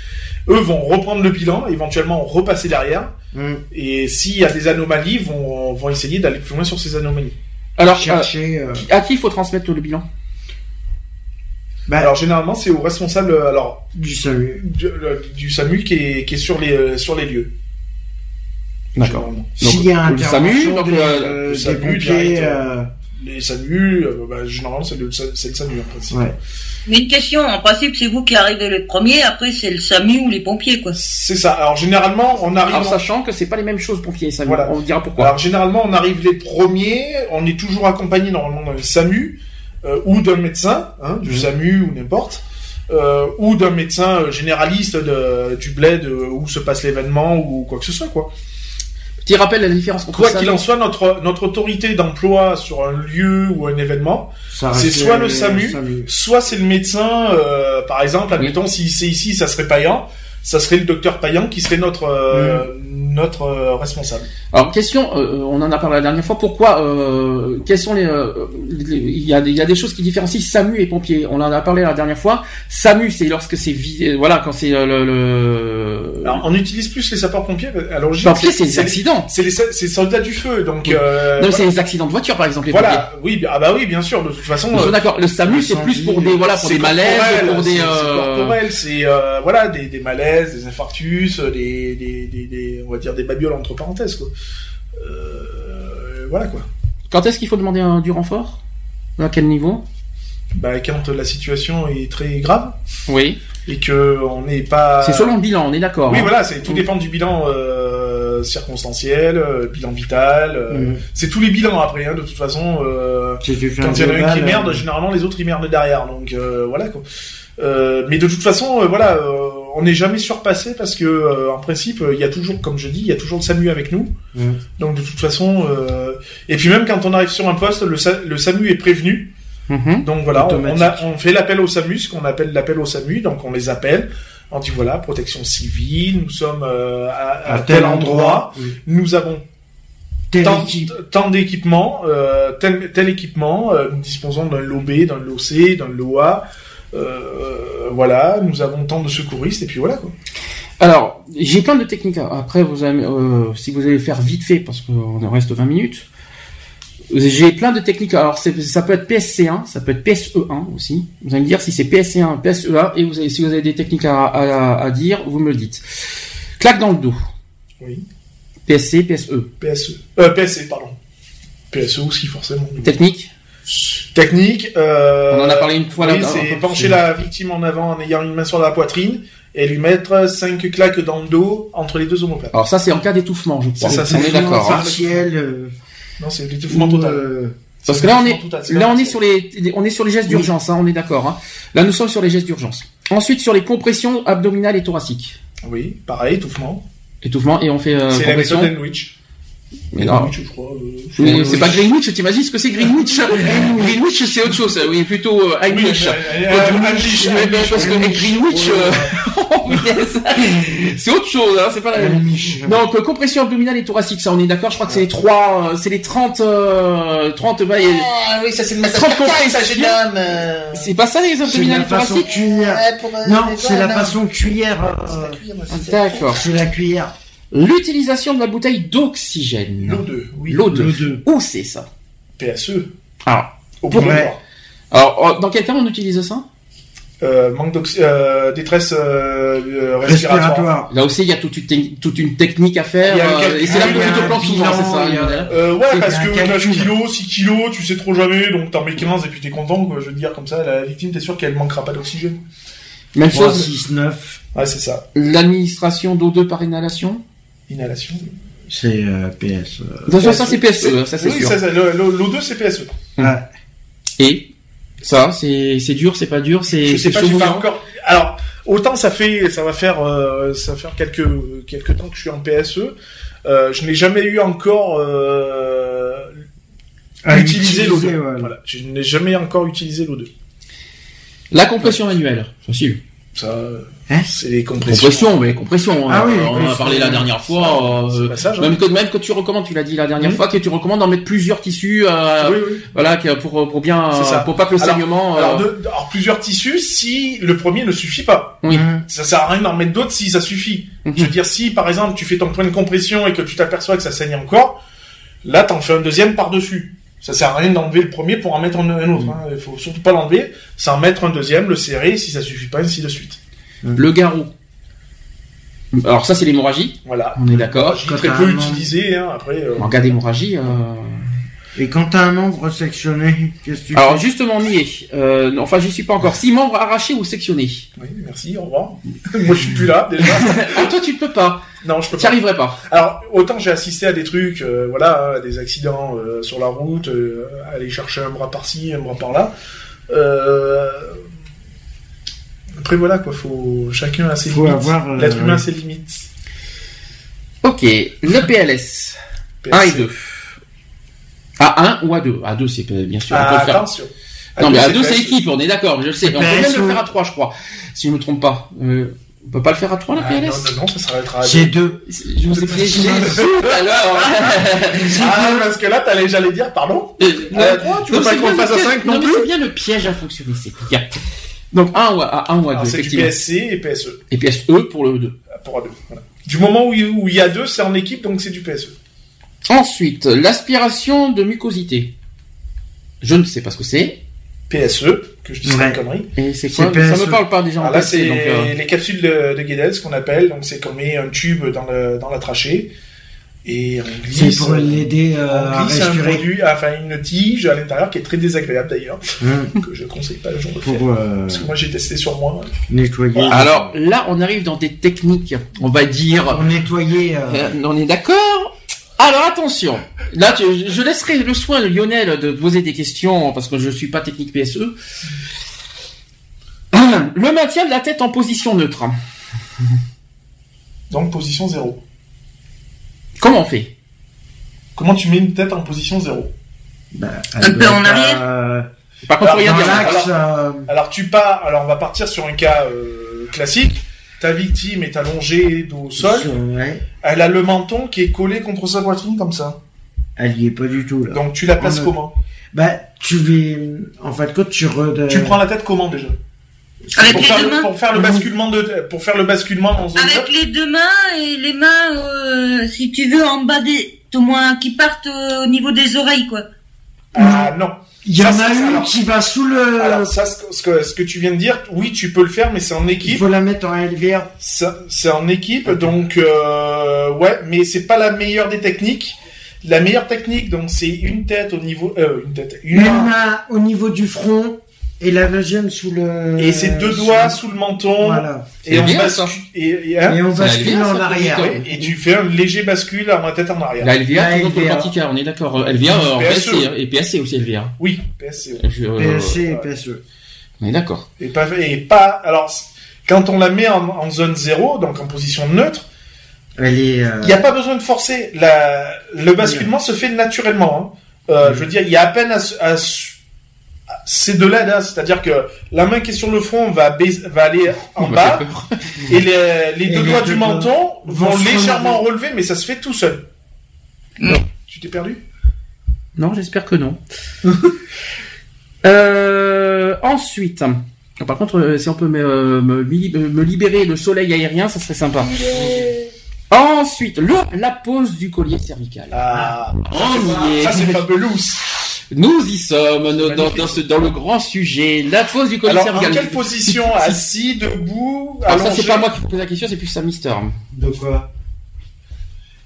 Eux vont reprendre le bilan, éventuellement repasser derrière, Hum, et s'il y a des anomalies, vont, vont essayer d'aller plus loin sur ces anomalies. Alors, euh, euh, à qui il faut transmettre le bilan? Bah, Alors généralement, c'est au responsable, euh, alors du SAMU. du, le- du SAMU qui est, qui est sur les euh, sur les lieux. D'accord. S'il y a le SAMU, donc, des, euh, euh, le des SAMU pompiers, direct, euh, Les SAMU, euh, bah, généralement c'est le, c'est le SAMU en principe. ouais. Mais une question, en principe, c'est vous qui arrivez les premiers, après c'est le SAMU ou les pompiers, quoi. C'est ça. Alors généralement, on arrive. En- sachant que c'est pas les mêmes choses pompiers et SAMU. Voilà. On dira pourquoi. Alors généralement, on arrive les premiers. On est toujours accompagné normalement d'un SAMU euh, ou d'un médecin, hein, du Mhm. SAMU ou n'importe, euh, ou d'un médecin euh, généraliste de, du bled euh, où se passe l'événement ou quoi que ce soit quoi. Petit rappel la différence entre Quoi qu'il en soit, notre notre autorité d'emploi sur un lieu ou un événement, C'est soit le SAMU, soit c'est le médecin. euh, par exemple, admettons si c'est ici, ça serait Payan. Ça serait le docteur Payan qui serait notre notre euh, responsable. Alors question, euh, on en a parlé la dernière fois. Pourquoi euh, Quels sont les, euh, Il y a des il y a des choses qui différencient SAMU et pompiers. On en a parlé la dernière fois. SAMU, c'est lorsque c'est voilà quand c'est le, le... Alors, on utilise plus les sapeurs-pompiers. À l'origine, pompiers, c'est les accidents. C'est les, c'est les soldats du feu, donc. Oui. Non, c'est les accidents de voiture par exemple. Les pompiers. Voilà, oui, bien- ah bah oui, bien sûr. De toute façon, d'accord. Le SAMU, c'est plus pour des voilà pour des malaises, pour des. c'est- corporel, c'est voilà des, des malaises, des infarctus, des, des, des, des- on va dire des babioles entre parenthèses quoi. Euh, voilà quoi. Quand est-ce qu'il faut demander un, du renfort? À quel niveau? Bah quand la situation est très grave Oui. et que on n'est pas. C'est selon le bilan, on est d'accord. Oui hein. voilà, c'est tout dépend du bilan euh, circonstanciel, euh, bilan vital. euh. C'est tous les bilans après hein, de toute façon. euh, Quand il y en a un qui merde, euh, généralement les autres ils merdent derrière. Donc euh, voilà quoi. Euh, mais de toute façon, euh, voilà, euh, on n'est jamais surpassé parce que en principe, il y a toujours, comme je dis, il y a toujours le SAMU avec nous. Mhm. Donc de toute façon, et puis même quand on arrive sur un poste, le, Sa- le SAMU est prévenu. Mhm. Donc voilà, on, on, a, Automatique. on fait l'appel au SAMU, ce qu'on appelle l'appel au SAMU. Donc on les appelle. On dit voilà, protection civile, nous sommes euh, à, à tel endroit, oui. nous avons tant, tant d'équipements, euh, tel, tel équipement, euh, nous disposons d'un lot B, d'un lot C, d'un lot A, voilà, nous avons tant de secouristes, et puis voilà quoi. Alors, j'ai plein de techniques. Après, vous avez, euh, si vous allez faire vite fait, parce qu'on en reste 20 minutes, j'ai plein de techniques. Alors, c'est- ça peut être PSC1, ça peut être PSE1 aussi. Vous allez me dire si c'est PSC1, PSE1, et vous avez, si vous avez des techniques à, à, à dire, vous me le dites. Claque dans le dos. Oui. PSC, PSE. PSE, euh, PSC, pardon. PSE aussi, forcément. Technique? Technique, euh, On en a parlé une fois oui, c'est un- pencher la victime en avant en ayant une main sur la poitrine, et lui mettre cinq claques dans le dos entre les deux omoplates. Alors ça, c'est en cas d'étouffement, je crois. C'est ça, c'est on est l'étouffement d'accord. hein. partiel. euh, Non, c'est l'étouffement ou, total. euh, Parce que là, on est, là, on est sur les, on est sur les gestes Oui. d'urgence, hein, on est d'accord. Hein. Là, nous sommes sur les gestes d'urgence. Ensuite, sur les compressions abdominales et thoraciques. Oui, pareil, étouffement. Étouffement, et on fait euh, c'est la méthode. Mais non. Greenwich, je crois. euh, c'est pas Greenwich, t'imagines ce que c'est Greenwich Greenwich, c'est autre chose, oui, plutôt euh, Oui, English. euh, parce que. Greenwich, euh, oh, c'est autre chose, hein, c'est pas la même. Donc, euh, compression abdominale et thoracique, ça on est d'accord, je crois que c'est les trois, euh, c'est les 30, euh, 30, bah, et- Ah oui, ça c'est le massage 30 cardiaque, ça, compressions. jeune homme. euh. c'est pas ça les C'est abdominales la et thoraciques Non, c'est la jeunes, façon cuillère. C'est la cuillère, moi, c'est- D'accord. C'est la cuillère. L'utilisation de la bouteille d'oxygène. L'eau 2, oui. L'eau de. L'eau deux. Où c'est ça? PSE. Alors, Au Pour- alors, euh, dans quel cas on utilise ça? Euh, manque euh, détresse euh, euh, respiratoire. Respiratoire. Là aussi, il y a toute une, te- toute une technique à faire. Il y a le euh, calcul, et c'est là que tu te plantes souvent, c'est ça, Euh, ouais, parce un que calcul. 9 kilos, 6 kilos, tu sais trop jamais, donc t'en mets 15 et puis t'es content, quoi. Je veux dire, comme ça, la victime, t'es sûr qu'elle manquera pas d'oxygène. Même 3, chose, 6, 9. Ouais, c'est ça. l'administration d'eau2 par inhalation? Inhalation. C'est euh, PS. euh, Attention, ça c'est PSE, ça c'est oui, sûr. ça, ça, le- le- l'O2, c'est PSE. ouais. Et? Ça, c'est c'est dur, c'est pas dur, Je c'est sais c'est pas, chaud j'ai pas encore. Alors, autant ça fait, ça va faire, euh, ça va faire quelques quelques temps que je suis en PSE. Euh, je n'ai jamais eu encore euh, À utilisé l'O2. utiliser, ouais. Voilà, je n'ai jamais encore utilisé l'O2. La compression manuelle, facile. Ça, euh, Hein c'est les compressions. Compression, mais compression. Ah hein. oui, on en a parlé la dernière fois. Euh, hein. même que même que tu recommandes, tu l'as dit la dernière Mhm. fois, que tu recommandes d'en mettre plusieurs tissus. euh, Oui, oui. Voilà, pour pour bien, ça. pour pas que le Alors- saignement. euh, Alors, de- alors, plusieurs tissus si le premier ne suffit pas. Oui. Hum. Ça sert à rien d'en mettre d'autres si ça suffit. Mhm. Je veux dire, si par exemple tu fais ton point de compression et que tu t'aperçois que ça saigne encore, là t'en fais un deuxième par-dessus. Ça sert à rien d'enlever le premier pour en mettre un, un autre. Hein. Il faut surtout pas l'enlever, c'est en mettre un deuxième, le serrer, si ça suffit pas, ainsi de suite. Le garrot. Alors ça c'est l'hémorragie, Voilà. on est d'accord. Très peu utilisé, hein, après. euh, En cas d'hémorragie. euh, Et quand t'as un membre sectionné, qu'est-ce que tu Alors fais justement est. Euh, non, enfin j'y suis pas encore. Si membre arraché ou sectionné. Oui, merci, au revoir. Moi je suis plus là déjà. Ah toi tu ne peux pas. non, je peux Tu pas. arriverais pas. Alors, autant j'ai assisté à des trucs, euh, voilà, à des accidents euh, sur la route, euh, aller chercher un bras par-ci, un bras par-là. Euh, Après, voilà, quoi, faut... chacun a ses Faut limites. avoir, euh, L'être humain ouais. a ses limites. Ok. Le PLS. 1 et 2. A1 ou A2 A2 c'est euh, bien sûr. on peut Ah, le faire. attention. Non mais À A2 deux, c'est équipe, on est d'accord, je le sais. On peut même le faire à 3 je crois. Si je me trompe pas. Euh, on peut pas le faire à 3 la Ah, PLS non, non, non, ça s'arrêtera à C'est deux. deux. Je vous ai piégé tout à l'heure. Ah, parce que là, t'allais, j'allais dire, pardon Euh, À trois, tu veux non, pas c'est qu'on fasse à piège- 5 non mais plus c'est bien le piège à fonctionner, c'est bien. Donc 1 ou à 1 ou à 2 Alors, c'est du effectivement. PSC et PSE, Et PSE pour le 2. pour A2. Voilà. Du moment où il où il y a deux, c'est en équipe, donc c'est du E. PSE. Ensuite, l'aspiration de mucosité. Je ne sais pas ce que c'est. PSE, E, que je dis pas Ouais. une connerie. Et c'est C'est quoi Ça PSE. me parle pas déjà en Alors là, PSC, c'est donc, euh, les capsules de, de Guedel, ce qu'on appelle. Donc, c'est qu'on met un tube dans, le, dans la trachée et on C'est glisse. pour l'aider euh, à on glisse un respirer. produit, enfin une tige à l'intérieur qui est très désagréable d'ailleurs, Hum. que je conseille pas le jour de faire. Pour euh, Parce que moi j'ai testé sur moi. nettoyer. Alors là, on arrive dans des techniques, on va dire. Pour nettoyer. euh, Euh, on est d'accord? Alors attention, là tu- je laisserai le soin de Lionel de poser des questions parce que je suis pas technique PSE. Le maintien de la tête en position neutre. Donc position 0. Comment on fait? Comment tu mets une tête en position 0 bah, Un elle peu doit en arrière. euh, Par contre, rien dire. l'axe. euh, Alors tu pars, alors on va partir sur un cas euh, classique. Ta victime est allongée dos au sol. ouais. Elle a le menton qui est collé contre sa poitrine comme ça. Elle y est pas du tout là. Donc tu la places On comment? Bah, tu vais. En fait, quand tu re... Tu prends la tête comment déjà? Avec pour les faire, deux le, mains. pour faire le basculement de pour faire le basculement en zone Avec les deux mains et les mains, euh, si tu veux, en bas des, au moins qui partent euh, au niveau des oreilles, quoi. Ah non. Il y en a une alors- qui va sous le. Alors ça, ce que, ce que, tu viens de dire, oui, tu peux le faire, mais c'est en Il équipe. faut la mettre en LVR. C'est en équipe, donc euh, ouais, mais c'est pas la meilleure des techniques. La meilleure technique, donc c'est une tête au niveau, euh, une tête, une Une main, main au niveau du front et la deuxième sous le. et ses deux doigts sous le menton, Voilà. et on bien, bascule, ça. et, et, hein, Et on la bascule en ça, arrière. ouais, et tu fais un léger bascule à la tête en arrière. La LVA, La LVA. pratica, on est d'accord. LVA euh, en PSE. PSC hein, et PSC aussi LVA. Oui, PSC. Je- euh, PSC et ouais. PSE. E. On est d'accord. Et pas, et pas, alors, quand on la met en, en zone 0, donc en position neutre, Elle est. euh, il n'y a pas besoin de forcer. La, le basculement se fait naturellement. hein. Euh, Je veux dire, il y a à peine à, se- à se- à- c'est de l'aide, hein. c'est-à-dire que la main qui est sur le front va, va aller en On m'a bas et les, les Et deux les doigts deux du menton vont, légèrement relever, mais ça se fait tout seul. Mm. Tu t'es perdu? Non, j'espère que non. euh, ensuite, par contre, euh, si on peut me, euh, me, me libérer le soleil aérien, ça serait sympa. Ensuite, le, la pose du collier cervical. Ah, On est. ça c'est fabulous. Nous y sommes dans, dans, Magnifique. dans ce- dans le grand sujet, la pose du collier Alors, en quelle position Assis, debout, Alors ça, c'est pas moi qui pose la question, c'est plus ça, Mister. De quoi?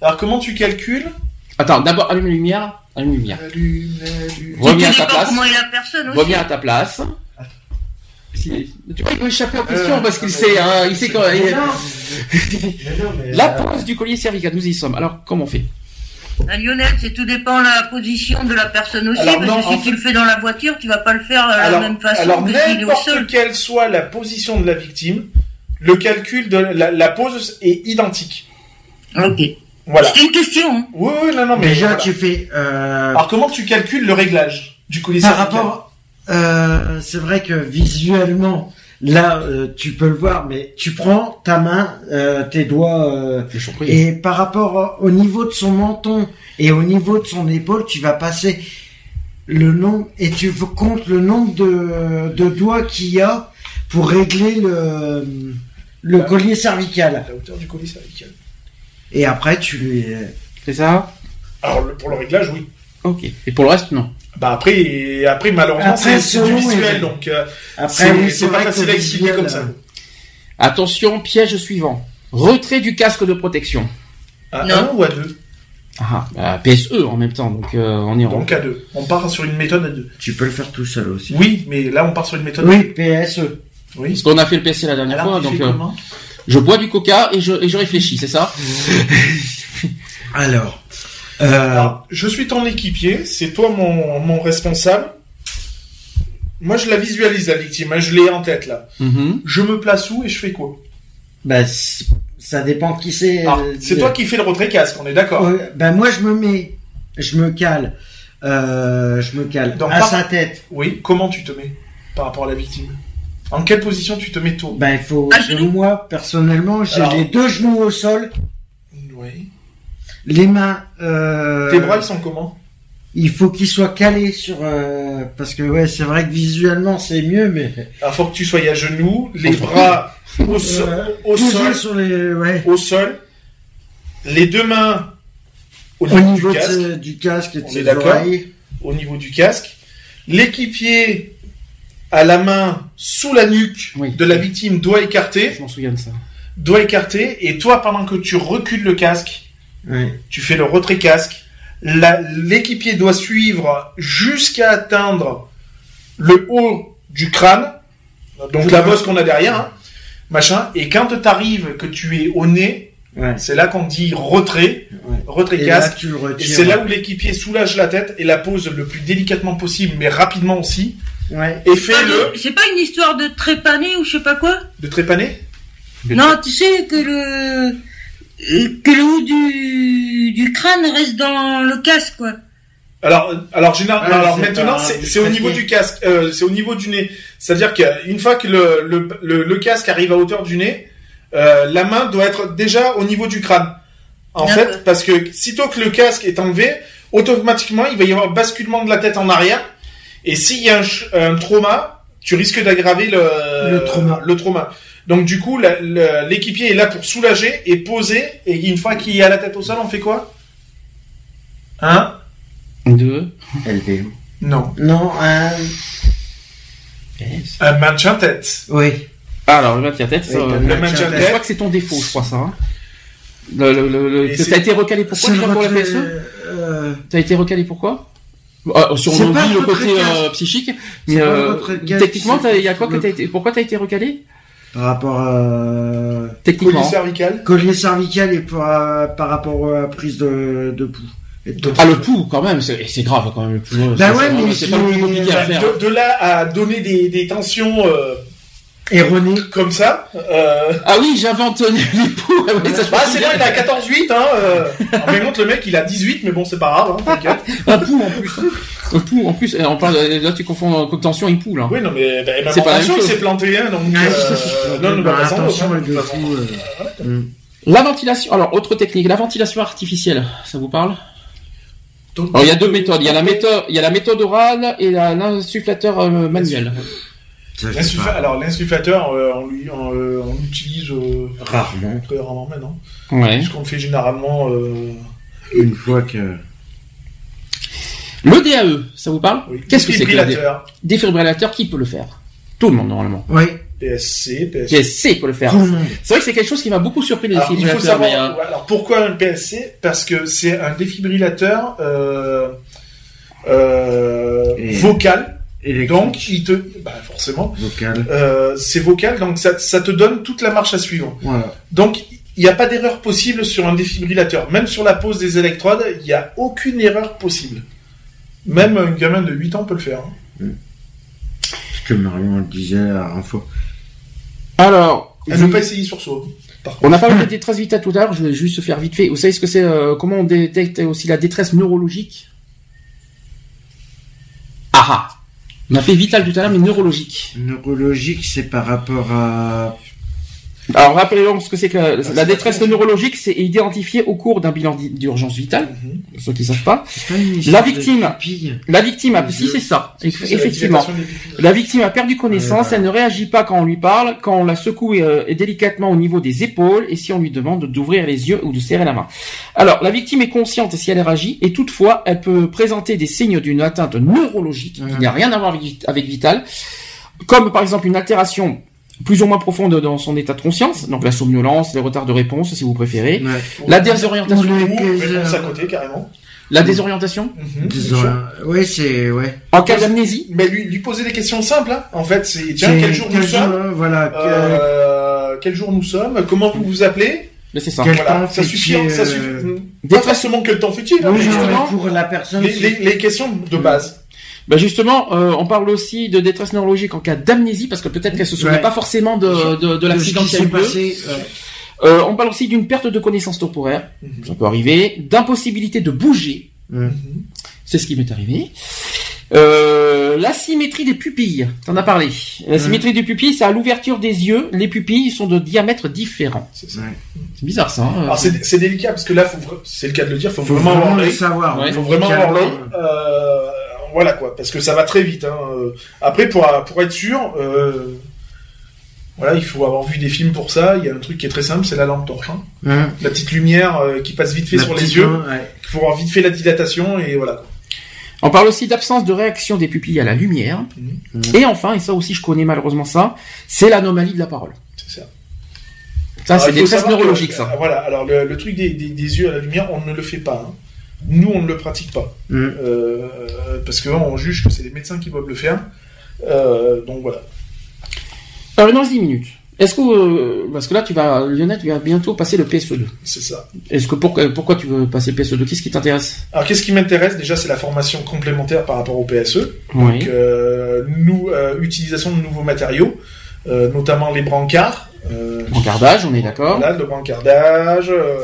Alors, comment tu calcules? Attends, d'abord, allume la lumière. Allume la lumière. Allume, allume. Reviens à ta place. comment est la personne aussi. Reviens à ta place. Si- Tu peux échapper aux questions Euh, parce qu'il sait, hein, il sait quand. Non. Mais non, mais, La euh, pose du collier cervical, nous y sommes. Alors, comment on fait? Ah, Lionel, c'est tout dépend de la position de la personne aussi, Alors, parce non, que si en tu le fais dans la voiture, tu vas pas le faire de alors, la même façon alors que s'il est au sol. quelle soit la position de la victime, le calcul de la, la pose est identique. Ok. Voilà. C'était une question. Hein. Oui, oui, non, non, mais Déjà, voilà. tu fais. euh, Alors comment tu calcules le réglage du collier par rapport. euh, c'est vrai que visuellement, Là, euh, tu peux le voir, mais tu prends ta main, euh, tes doigts, euh, et par rapport au niveau de son menton et au niveau de son épaule, tu vas passer le nombre et tu comptes le nombre de, de doigts qu'il y a pour régler le, collier cervical. La hauteur du collier cervical. Et après, tu lui, C'est ça? Alors, le- pour le réglage, oui. Ok. Et pour le reste, non. Bah après, et après malheureusement, Après, c'est du visuel, et- donc euh, après, c'est oui, pas facile le à expliquer comme ça. euh, Attention, piège suivant. Retrait du casque de protection. À Non. un ou à deux Ah, bah, PSE en même temps, donc euh, on est en... Donc à deux. On part sur une méthode à deux. Tu peux le faire tout seul aussi. Oui, mais là on part sur une méthode. Oui, PSE. Oui. Parce qu'on a fait le PSC la dernière Alors, fois, donc euh, je bois du coca et je, et je réfléchis, c'est ça? Alors, euh, Alors, je suis ton équipier, c'est toi mon, mon responsable. Moi, je la visualise, la victime, hein, je l'ai en tête, là. Mhm. Je me place où et je fais quoi? Bah, c- ça dépend qui c'est. Alors, euh, C'est de- toi qui fais le retrait casque, on est d'accord Ouais, ben moi je me mets, je me cale, euh, je me cale Donc, à par- sa tête. Oui, comment tu te mets par rapport à la victime? En quelle position tu te mets tôt? Ben il faut, À genoux. moi personnellement, j'ai Alors- les deux genoux au sol, Oui. Les mains. Euh, Tes bras, ils sont comment Il faut qu'ils soient calés sur, euh, parce que ouais, c'est vrai que visuellement c'est mieux, mais Alors, faut que tu sois à genoux, les bras au, sol, au toujours sol, sur les, ouais, au sol, les deux mains au au niveau, du casque. de- du casque et On oreilles. au niveau du casque. L'équipier à la main sous la nuque Oui. de la victime doit écarter, Je m'en souviens de ça. doit écarter, et toi, pendant que tu recules le casque, Tu fais le retrait casque. L'équipier doit suivre jusqu'à atteindre le haut du crâne, donc la bosse qu'on a derrière, hein, machin. Et quand tu arrives que tu es au nez, Ouais. c'est là qu'on dit retrait, Ouais. retrait Et là, casque. Et c'est là où l'équipier soulage la tête et la pose le plus délicatement possible, mais rapidement aussi. Ouais. Et fait le C'est pas une histoire de trépané ou je sais pas quoi? De trépaner. Non, tu sais que le que le haut du du crâne reste dans le casque quoi. Alors, alors, général, Ah, alors maintenant, c'est au niveau du casque, euh, c'est au niveau du nez. C'est-à-dire qu'une fois que le, le, le, le casque arrive à hauteur du nez, euh, la main doit être déjà au niveau du crâne. En fait, parce que sitôt que le casque est enlevé, automatiquement, il va y avoir un basculement de la tête en arrière. Et s'il y a un, un trauma, tu risques d'aggraver le, Le trauma. le trauma. Donc du coup, l'équipier est là pour soulager et poser. Et une fois qu'il a la tête au sol, on fait quoi? Hein? Deux. LV. Non. Non, un... Un maintien tête. oui. Ah, alors, le maintien tête, Oui, euh, le maintien tête. je crois que c'est ton défaut, je crois, ça. hein. Le, le, le, t'as été recalé pourquoi tu pour la PSE? euh, T'as été recalé pourquoi? Ah, Si on oublie le côté euh, psychique, mais euh, techniquement, il y a quoi que t'as été Pourquoi t'as été recalé? Par rapport à Techniquement. Collier cervical. collier cervical et par, par rapport à la prise de, de pouls. Ah le pouls quand même, c'est c'est grave quand même le pouls. Bah ouais, mais c'est pas le plus c'est- compliqué à faire. De, de là à donner des, des tensions euh, Erroné. comme ça. Euh... Ah oui, j'invente les pouls. Ah je Bah me c'est bon, il a 14-8. Hein, euh... En même temps, le mec, il a 18, mais bon, c'est pas grave. Hein, t'inquiète. Un pouls en plus. En plus. Et on parle, là tu confonds euh, tension et pouls là. Oui, non, mais bah, même C'est pas la tension, même il chose. s'est planté. Hein, donc, Ouais, euh... non, non, bah, bah, attention, hein, avec le euh. La ventilation. Alors autre technique, la ventilation artificielle. Ça vous parle? Donc, Alors il y a deux méthodes. Il y a la méthode, il y a la méthode orale et la- l'insufflateur euh, manuel. Alors l'insufflateur, euh, on, lui, on, euh, on l'utilise euh, Rarement. très rarement maintenant. Ouais. Puisqu'on le fait généralement. Euh... Une fois que... Le DAE, ça vous parle Oui. Qu'est-ce que c'est que le DAE Défibrillateur. Défibrillateur, qui peut le faire Tout le monde normalement. Oui, PSC, PSC. PSC peut le faire. tout le monde. C'est vrai que c'est quelque chose qui m'a beaucoup surpris les Alors, il faut savoir. mais, euh, Alors pourquoi un PSC Parce que c'est un défibrillateur euh, euh, Et- vocal. Électrique, Donc il te, bah forcément, vocal. euh, c'est vocal, donc ça, ça te donne toute la marche à suivre. Voilà. Donc il n'y a pas d'erreur possible sur un défibrillateur. Même sur la pose des électrodes, il n'y a aucune erreur possible. Même un gamin de 8 ans peut le faire. hein. Ce que Marion le disait la dernière fois. Alors, Elle je- ne pas essayer sur soi. On a parlé de détresse vitale tout à l'heure. Je vais juste faire vite fait. Vous savez ce que c'est euh, Comment on détecte aussi la détresse neurologique? Ah ah On a fait vital tout à l'heure, mais neurologique. Neurologique, c'est par rapport à. Alors rappelez-vous ce que c'est que la, la détresse neurologique, c'est identifié au cours d'un bilan d'urgence vitale, pour ceux qui savent pas. La victime, la victime, a, si c'est ça, effectivement. La victime a perdu connaissance, elle ne réagit pas quand on lui parle, quand on la secoue euh, délicatement au niveau des épaules et si on lui demande d'ouvrir les yeux ou de serrer la main. Alors, la victime est consciente si elle réagit et toutefois, elle peut présenter des signes d'une atteinte neurologique qui n'a rien à voir avec, avec Vital, comme par exemple une altération plus ou moins profonde dans son état de conscience, donc la somnolence, les retards de réponse si vous préférez, Ouais. la désorientation, à côté, carrément. la désorientation, Mhm, ouais, c'est ouais. en cas d'amnésie, Mais lui, lui poser des questions simples, hein. En fait, c'est, tiens, quel jour nous sommes? Voilà. que- Euh, quel jour nous sommes? Comment vous vous appelez? mais c'est ça. Quel Voilà. temps Ça suffit, ça euh, suffit. Pas Détresse- forcément que le temps fait-il, hein, Oui, justement, pour la personne. les, les questions de base. Ben justement, euh, on parle aussi de détresse neurologique en cas d'amnésie, parce que peut-être qu'elle se souvient Ouais. pas forcément de, de, de de l'accident qui a eu passé. ouais. Euh, on parle aussi d'une perte de connaissance temporaire, Mhm. ça peut arriver, d'impossibilité de bouger, Mhm. c'est ce qui m'est arrivé. Euh, la symétrie des pupilles, t'en as parlé. La Mhm. symétrie des pupilles, c'est à l'ouverture des yeux, les pupilles sont de diamètre différent. C'est ça. Ouais. C'est bizarre ça. hein. Alors c'est, c'est délicat parce que là, c'est le cas de le dire, faut, Faut vraiment le l'œil. savoir. Ouais. Faut vraiment avoir l'œil. Euh, voilà quoi, parce que ça va très vite. Hein. Euh, Après, pour, pour être sûr, euh, voilà, il faut avoir vu des films pour ça. Il y a un truc qui est très simple, c'est la lampe torche. hein. Hein. La petite lumière euh, qui passe vite fait La sur les yeux. ouais. Il faut avoir vite fait la dilatation et voilà. quoi. On parle aussi d'absence de réaction des pupilles à la lumière. Mhm. Et enfin, et ça aussi je connais malheureusement ça, c'est l'anomalie de la parole. C'est ça. Ça, c'est des que- neurologiques, ça. Voilà. Alors le, le truc des, des, des yeux à la lumière, on ne le fait pas. hein. Nous, on ne le pratique pas. Euh, parce que on juge que c'est les médecins qui doivent le faire. Euh, donc voilà. Alors, nous reste 10 minutes. Est-ce que, euh, parce que là, tu vas, Lionel, tu vas bientôt passer le PSE2. C'est ça. Est-ce que pourquoi, pourquoi tu veux passer le PSE2 Qu'est-ce qui t'intéresse? Alors qu'est-ce qui m'intéresse? Déjà, c'est la formation complémentaire par rapport au PSE. Oui. Donc, euh, nous, euh, utilisation de nouveaux matériaux, euh, notamment les brancards. Euh, Encardage, on est d'accord. Voilà, le brancardage. euh,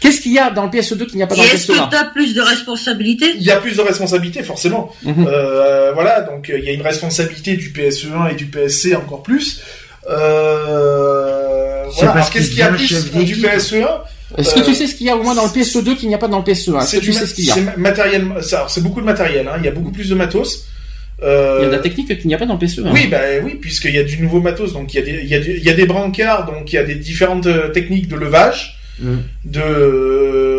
Qu'est-ce qu'il y a dans le PSE2 qu'il n'y a pas dans le est-ce que PSE1 t'as plus de responsabilités? Il y a plus de responsabilités, forcément. Mhm. Euh, voilà, donc euh, il y a une responsabilité du PSE1 et du PSC encore plus. Euh, C'est voilà. parce Alors qu'est-ce qu'il y a plus du d'équipe. PSE1 Est-ce que euh, tu sais ce qu'il y a au moins dans le PSE2 qu'il n'y a pas dans le PSE1 Est-ce C'est que tu sais ce qu'il y a? matériel. C'est beaucoup de matériel. Hein. Il y a beaucoup plus de matos. Euh, Il y a de la technique qu'il n'y a pas dans le PSE1. Oui, bah oui, puisqu'il y a du nouveau matos, donc il y a des, il y a, du- il y a des brancards, donc il y a des différentes euh, techniques de levage, Mhm. de.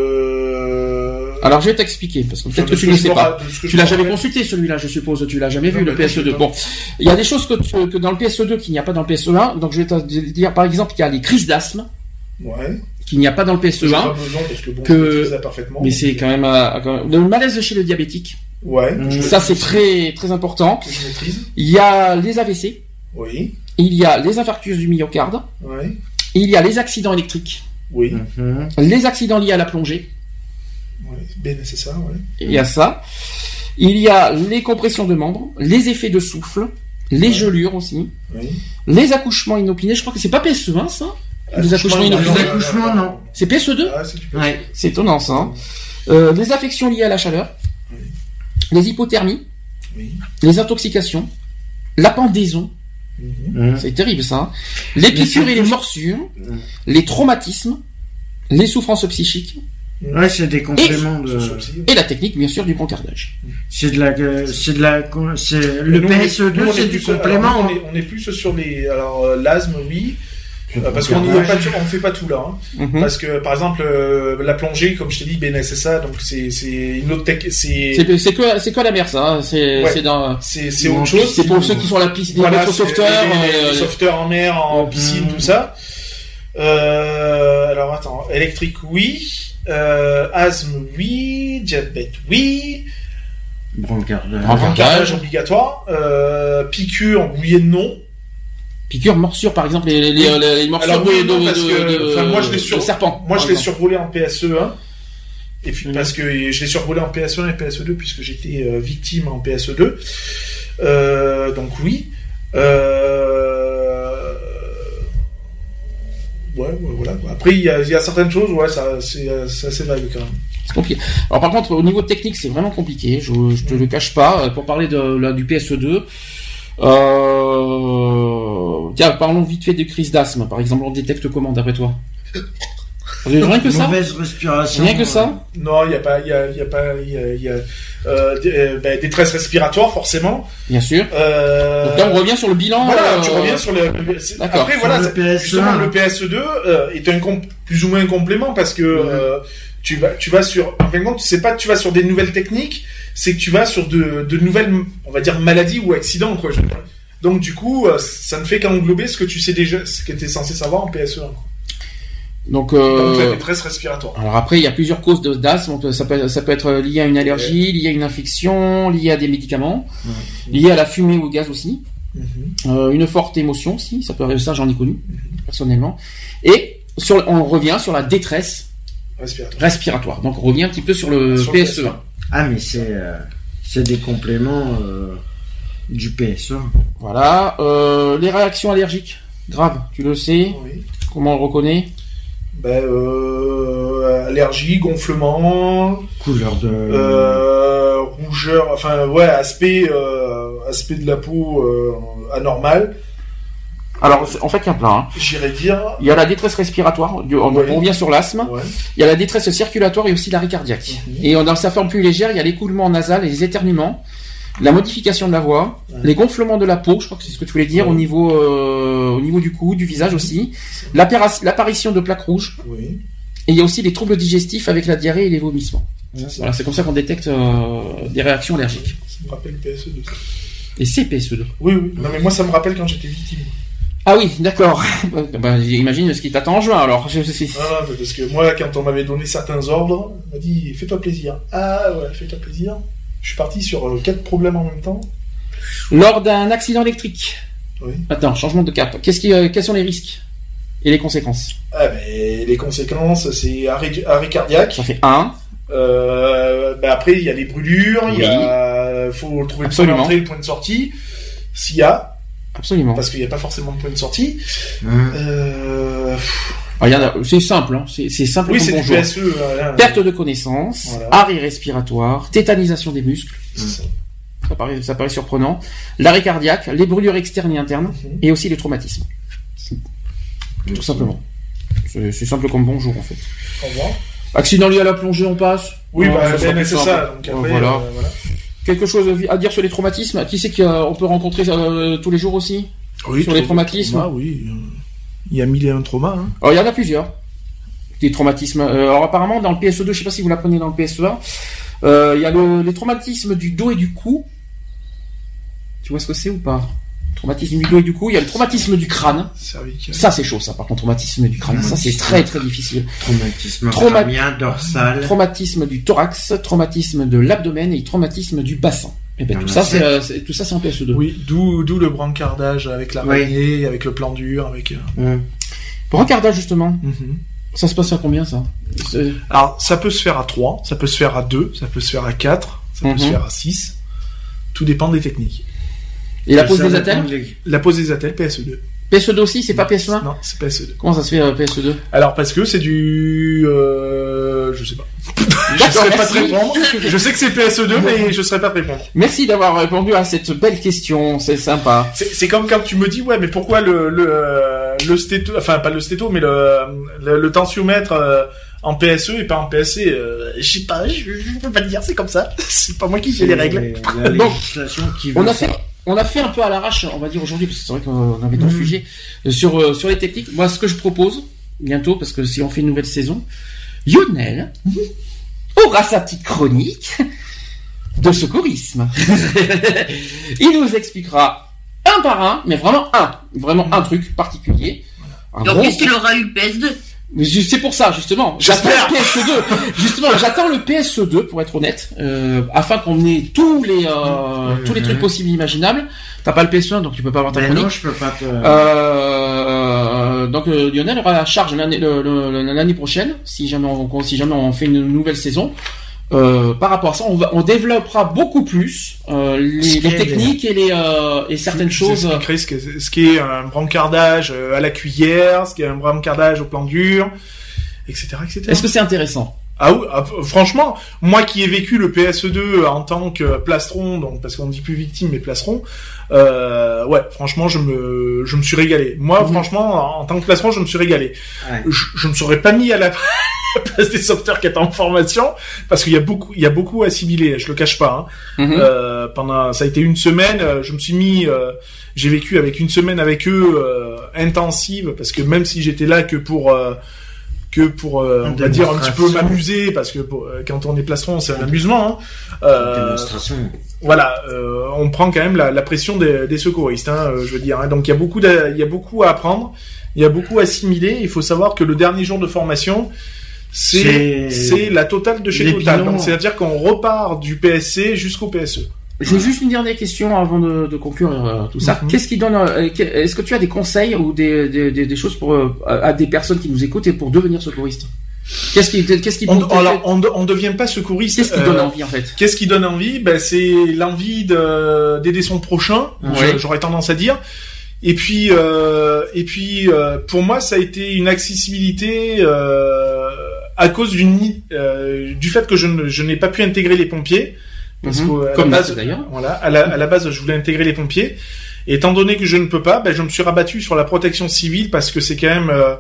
euh, Alors je vais t'expliquer, parce que peut-être que tu ne sais pas. Tu l'as jamais consulté celui-là, je suppose. Tu l'as jamais Non, vu le du PSE2. tout. Bon, il y a des choses que, tu- que dans le PSE2 qu'il n'y a pas dans le PSE1. Donc je vais te dire par exemple qu'il y a les crises d'asthme Ouais. qu'il n'y a pas dans le J'ai PSE1. pas besoin parce que bon, que- je maîtrise ça parfaitement. Mais c'est quand même, quand même- le malaise chez le diabétique. Ouais. Je Ça c'est très très important. que je maîtrise. Il y a les AVC, Oui. il y a les infarctus du myocarde, Ouais. il y a les accidents électriques, Oui. Mhm. les accidents liés à la plongée. Ouais. Ben, c'est ça, ouais. Il y a ça. Il y a les compressions de membres, les effets de souffle, les gelures aussi, Oui. les accouchements inopinés. Je crois que c'est pas PSE1 ça? Les accouchements inopinés. non, Les accouchements, non. C'est PSE2 Ah, c'est. Ouais. Étonnant ça. hein. Euh, les affections liées à la chaleur, les hypothermies, Oui. les intoxications, la pendaison, Mhm. C'est terrible ça. hein. Les piqûres et les morsures, Mhm. les traumatismes, les souffrances psychiques Ouais, c'est des compléments de. Ce sourcil. et la technique bien sûr du brancardage. C'est de la, euh, c'est de la, c'est le Nous, on est- nous, PSE2, on est c'est du alors, complément. on, est, on est plus sur les. Alors, euh, l'asthme, oui. Euh, parce qu'on on fait pas tout là. hein. Mhm. Parce que, par exemple, euh, la plongée, comme je t'ai dit, BNSSA, donc c'est c'est une autre tech, c'est C'est c'est que c'est que la mer ça. hein. C'est Ouais. c'est dans c'est c'est autre chose. c'est pour ceux qui sont à la piste, les Voilà, c'est sauveteurs. les, les euh, sauveteurs en mer, en piscine, Mhm. tout ça. Euh, alors attends, électrique, oui. Euh, asthme, oui. Diabète, oui. Brancardage. Brancardage. Brancardage obligatoire. Euh, piqûre, oui et non. Piqûres, morsures par exemple, les, les, les, les morsures Alors, de, oui de, non, parce de- que, de- enfin, moi, je l'ai sur- serpent. Moi, je l'ai survolé en PSE1. Et puis, parce que je l'ai survolé en PSE1 et PSE2 puisque j'étais euh, victime en PSE2. Euh, donc oui. Euh, ouais, ouais, voilà. Après, il y a, il y a certaines choses, ouais, ça, c'est, assez vague quand même. C'est compliqué. Alors par contre, au niveau technique, c'est vraiment compliqué. Je, je te le cache pas. Pour parler de, là, du PSE2, euh... tiens, parlons vite fait des crises d'asthme. Par exemple, on détecte comment d'après toi Rien que ça Mauvaise respiration. Rien que ça Non, il y a pas, il y a, y a pas, il y a, y a euh, des, euh, ben, détresse respiratoire forcément. Bien sûr. Euh, Donc là, on revient sur le bilan. Voilà, euh, tu reviens sur le. Après, Sur voilà, le c'est- PSE1. justement, le PSE2 euh, est un plus ou moins un complément parce que euh, tu vas, tu vas sur. En fin de compte, c'est pas que tu vas sur des nouvelles techniques, c'est que tu vas sur de, de nouvelles, on va dire maladies ou accidents, quoi. je veux dire. Donc du coup, euh, ça ne fait qu'englober ce que tu sais déjà, ce que tu es censé savoir en PSE1. quoi. Donc, Donc la euh, détresse respiratoire. alors après, il y a plusieurs causes de- d'asthme. Ça peut, ça peut être lié à une allergie, lié à une infection, lié à des médicaments, lié à la fumée ou au gaz aussi. Mhm. Euh, une forte émotion aussi, ça peut arriver, ça j'en ai connu personnellement. Et sur, on revient sur la détresse Respiratoire. respiratoire. Donc on revient un petit peu sur le Sur le PSE1. Ah, mais c'est euh, c'est des compléments euh, du PSE. Voilà. Euh, les réactions allergiques, grave, tu le sais. Oui. Comment on le reconnaît? Ben, euh, allergie, gonflement, Couleur de. euh, rougeur, enfin ouais, aspect, euh, aspect de la peau euh, anormal, Alors en fait il y a plein. hein. j'irais dire. Il y a la détresse respiratoire, du- on, on revient sur l'asthme. Ouais. Il y a la détresse circulatoire et aussi l'arrêt cardiaque. Mhm. Et dans sa forme plus légère, il y a l'écoulement nasal et les éternuements, la modification de la voix, Ouais. les gonflements de la peau, je crois que c'est ce que tu voulais dire, Ouais. au niveau euh, au niveau du cou, du visage aussi, l'apparition de plaques rouges, Oui. et il y a aussi les troubles digestifs avec la diarrhée et les vomissements. Voilà, c'est comme ça qu'on détecte euh, des réactions allergiques. ça me rappelle PSE2. ça. Et c'est PSE2. Oui, oui. Non, mais moi, ça me rappelle quand j'étais victime. Ah oui, d'accord. bah, j'imagine ce qui t'attend en juin alors. Ah, non, mais parce que moi, quand on m'avait donné certains ordres, on m'a dit fais-toi plaisir. Ah ouais, fais-toi plaisir. Je suis parti sur euh, quatre problèmes en même temps. Lors d'un accident électrique. Oui. Attends, changement de cap. Qu'est-ce qui, euh, quels sont les risques et les conséquences Ah, ben, les conséquences, c'est arrêt, arrêt cardiaque. Ça fait un. Euh, ben après, il y a les brûlures, il Oui. y a, faut trouver le point d'entrée, le point de sortie. S'il y a, Absolument. parce qu'il n'y a pas forcément de point de sortie. Hein. Euh, c'est simple, hein. c'est simple oui, comme c'est du. PSE. voilà. Perte de connaissance, Voilà. arrêt respiratoire, tétanisation des muscles, ça. ça paraît, ça paraît surprenant, l'arrêt cardiaque, les brûlures externes et internes, Mhm. et aussi les traumatismes. Tout simplement. C'est simple comme bonjour en fait. Au revoir. Accident lié à la plongée, on passe? Oui, Non, bah, c'est ça. Donc après, voilà. euh, voilà. Quelque chose à dire sur les traumatismes? Qui c'est qu'on peut rencontrer euh, tous les jours aussi? Oui, Sur les traumatismes? Ah oui. Il y a mille et un traumas. Hein. Alors, il y en a plusieurs. Des traumatismes. Euh, alors, apparemment, dans le PSE2, je sais pas si vous l'apprenez dans le PSE1, euh, il y a le, les traumatismes du dos et du cou. Tu vois ce que c'est ou pas? Traumatisme du dos et du cou. Il y a le traumatisme du crâne. Cervical. Ça, c'est chaud, ça. Par contre, traumatisme du crâne, ça, c'est très, très difficile. Traumatisme Trauma- dorsal. Traumatisme du thorax, traumatisme de l'abdomen et traumatisme du bassin. Et ben, Il y en tout ça, c'est, euh, c'est- tout ça, c'est en PSE2. Oui, d'où d'où le brancardage avec l'araignée, avec le plan dur, avec. euh, Hum. Brancardage, justement. mhm. Ça se passe à combien, ça? C'est- Alors, ça peut se faire à 3, ça peut se faire à 2, ça peut se faire à 4, ça peut Mhm. se faire à 6. Tout dépend des techniques. Et la pose des attelles? La pose des attelles, PSE2. PSE2 aussi, c'est pas PSE1 Non, c'est PSE2. Comment ça se fait, euh, PSE2 Alors, parce que c'est du. Euh, je sais pas. je saurais pas te répondre. Je sais que c'est PSE2, mais je saurais pas te répondre. Merci d'avoir répondu à cette belle question, c'est sympa. C'est c'est comme quand tu me dis, ouais, mais pourquoi le, le, euh, le stéto, enfin, pas le stéto, mais le, le, le tensiomètre euh, en PSE et pas en PSC euh, Je sais pas, je, je peux pas te dire, c'est comme ça. C'est pas moi qui fais les règles. La Donc, législation qui On a ça. On a fait un peu à l'arrache, on va dire aujourd'hui, parce que c'est vrai qu'on avait dans le sujet, sur, sur les techniques. Moi, ce que je propose, bientôt, parce que si on fait une nouvelle saison, Lionel aura sa petite chronique de secourisme. Il nous expliquera un par un, mais vraiment un, vraiment un truc particulier. Un Et en gros- plus, il aura eu PS2. C'est pour ça, justement. J'attends J'espère. le PSE2. justement, j'attends le PSE2, pour être honnête, euh, afin qu'on ait tous les, euh, tous les trucs possibles et imaginables. T'as pas le PSE1, donc tu peux pas avoir ta Mais chronique. non, je peux pas te. Euh, donc euh, Lionel aura la charge l'année prochaine, si jamais on si jamais on fait une nouvelle saison. Euh, par rapport à ça, on, va, on développera beaucoup plus euh, les, les techniques et, les, euh, et certaines choses. Ce ce, qui- est un brancardage euh, à la cuillère, ce qui est un brancardage au plan dur, etc., etc. Est-ce que c'est intéressant? Ah oui, ah, franchement, moi qui ai vécu le PSE2 en tant que plastron, donc parce qu'on dit plus victime mais plastron, euh, ouais, franchement, je me, je me suis régalé. Moi, Mhm. franchement, en, en tant que plastron, je me suis régalé. Ouais. Je, je me serais pas mis à la place des sauveteurs qui étaient en formation parce qu'il y a beaucoup, il y a beaucoup assimilé. Je le cache pas. Hein. Mhm. Euh, pendant, ça a été une semaine. euh, Je me suis mis, euh, j'ai vécu avec une semaine avec eux euh, intensive parce que même si j'étais là que pour euh, que pour euh, on va dire un petit peu m'amuser parce que pour- euh, quand on est plastron c'est un amusement. Hein. Euh, Démonstration. voilà, euh, on prend quand même la, la pression des, des secouristes, hein, euh, je veux dire. hein. Donc il y a beaucoup, il y a beaucoup à apprendre, il y a beaucoup à assimiler. Il faut savoir que le dernier jour de formation, c'est la totale de chez Les Total. bilans. Donc c'est-à-dire qu'on repart du PSC jusqu'au. PSE. J'ai juste une dernière question avant de, de conclure euh, tout ça. Mhm. Qu'est-ce qui donne euh, Est-ce que tu as des conseils ou des, des, des, des choses pour euh, à des personnes qui nous écoutent et pour devenir secouriste? Qu'est-ce qui qu'est-ce qui On, alors, on, de- on devient pas secouriste. qu'est-ce qui euh, donne envie en fait? Qu'est-ce qui donne envie? Ben, C'est l'envie de- d'aider son prochain, Ouais. j'aurais tendance à dire. Et puis, euh, et puis euh, pour moi, ça a été une accessibilité euh, à cause d'une euh, du fait que je, ne- je n'ai pas pu intégrer les pompiers. Parce qu'à la Comme base, d'ailleurs. Voilà, à la, à la base, je voulais intégrer les pompiers. Et étant donné que je ne peux pas, ben, je me suis rabattu sur la protection civile parce que c'est quand même euh,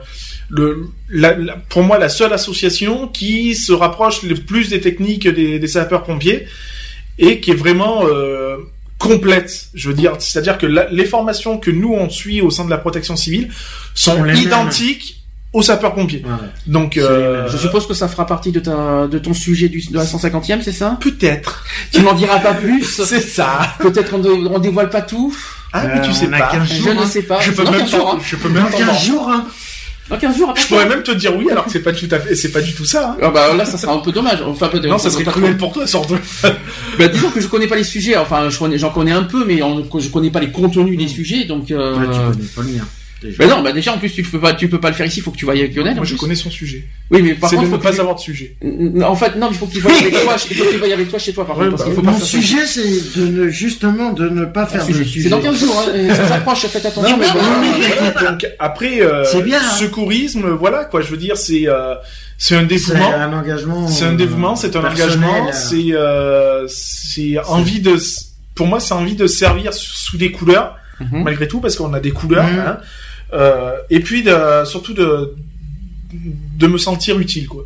le, la- la- pour moi la seule association qui se rapproche le plus des techniques des, des sapeurs-pompiers et qui est vraiment euh, complète. Je veux dire, c'est-à-dire que la- les formations que nous on suit au sein de la protection civile sont identiques aux sapeurs-pompiers. Ouais. Donc euh, Je suppose que ça fera partie de ta de ton sujet du, de la 150e, c'est ça? Peut-être. Tu m'en diras pas plus? C'est ça. Peut-être on, dé- on dévoile pas tout? Ah, mais Euh, tu sais on a pas. 15 Je jours, ne hein. sais pas. Je peux même 15 jours, hein. te, je peux même Dans t'en 15 jours, hein. Dans 15 jours, Je pourrais même te dire oui alors que c'est pas tout à fait, c'est pas du tout ça. hein. Ah bah là, ça sera un peu dommage. Enfin. Non, ça serait pas cruel pour toi, surtout. Bah, disons que je connais pas les sujets. Enfin, je connais- j'en connais un peu, mais on- je connais pas les contenus des sujets, donc. Euh... Tu connais pas le mien. Déjà. Bah non, bah déjà en plus tu peux pas, tu peux pas le faire ici. Il faut que tu veuilles avec Lionel. Moi, je plus. connais son sujet. Oui, mais par C'est de contre, ne faut pas avoir de sujet. En fait, non, il faut qu'il veuille avec toi. Il faut qu'il veuille avec toi chez toi, par Ouais, contre, parce bah, qu'il faut pas Mon sujet, c'est de ne, justement de ne pas faire de sujet. C'est dans 15 jours. Hein, ça s'approche. Faites attention. Non, mais mais bon. voilà, donc après, euh, C'est bien, hein. secourisme, voilà quoi. Je veux dire, c'est euh, c'est un C'est dévouement. un engagement. C'est un dévouement, c'est un engagement, euh, c'est euh, c'est envie de. Pour moi, c'est envie de servir sous des couleurs, Mhm. malgré tout, parce qu'on a des couleurs. Mhm. hein. Euh, et puis de, surtout de de me sentir utile quoi.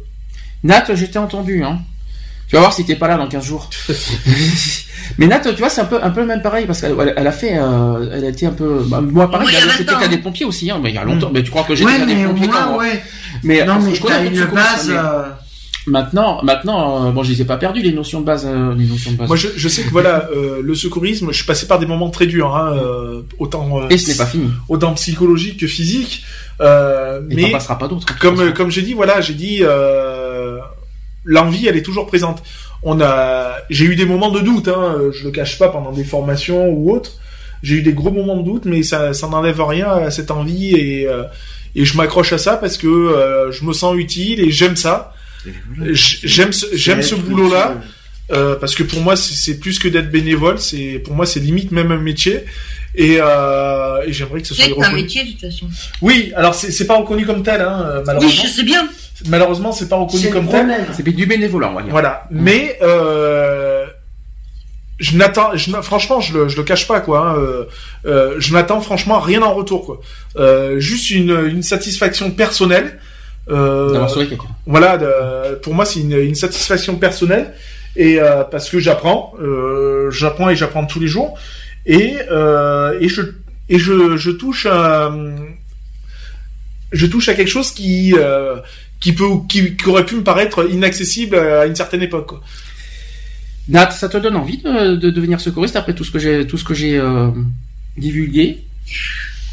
Nat, je t'ai entendu. Hein. Tu vas voir si t'es pas là dans 15 jours. mais Nat, tu vois, c'est un peu, un peu le même pareil parce qu'elle elle, a fait, euh, elle a été un peu, bah, moi pareil, Oui, il y a j'étais 20 ans. qu'à des pompiers aussi, hein, mais il y a longtemps. Mais tu crois que j'étais Ouais, qu'à des pompiers moi, quand ouais. Mais Non, euh, mais je connais une base. Maintenant, maintenant, euh, bon, je les ai pas perdues les notions de base, euh, les notions de base. Moi, je, je sais que voilà, euh, le secourisme, je suis passé par des moments très durs, hein, euh, autant Et ce n'est pas fini. autant psychologique que physique. Euh, Et mais passera pas d'autres. hein, comme comme j'ai dit, voilà, j'ai dit l'envie, elle est toujours présente. On a, j'ai eu des moments de doute, hein, je le cache pas pendant des formations ou autres. J'ai eu des gros moments de doute, mais ça, ça n'enlève rien à cette envie et et je m'accroche à ça parce que je me sens utile et j'aime ça. J'aime ce, j'aime ce boulot-là. Euh, parce que pour moi c'est- plus que d'être bénévole, c'est pour moi c'est limite même un métier et, euh, et j'aimerais que ce soit C'est un reconnu. métier de toute façon. Oui, alors c'est c'est pas reconnu comme tel, hein, euh, Oui, malheureusement. je sais bien. Malheureusement, c'est pas reconnu C'est comme tel. C'est du bénévolat, on va dire. Voilà, mais euh, je n'attends, franchement, je le, je le cache pas quoi. hein, euh, euh, je n'attends franchement rien en retour quoi. Euh, juste une, une satisfaction personnelle. Euh, D'avoir sauvé quelqu'un. voilà, de- pour moi, c'est une, une satisfaction personnelle et euh, parce que j'apprends, euh, j'apprends et j'apprends tous les jours et euh, et je et je, je touche à, je touche à quelque chose qui euh, qui peut qui, qui aurait pu me paraître inaccessible à une certaine époque. Quoi. Nat, ça te donne envie de, de devenir secouriste après tout ce que j'ai, tout ce que j'ai euh, divulgué?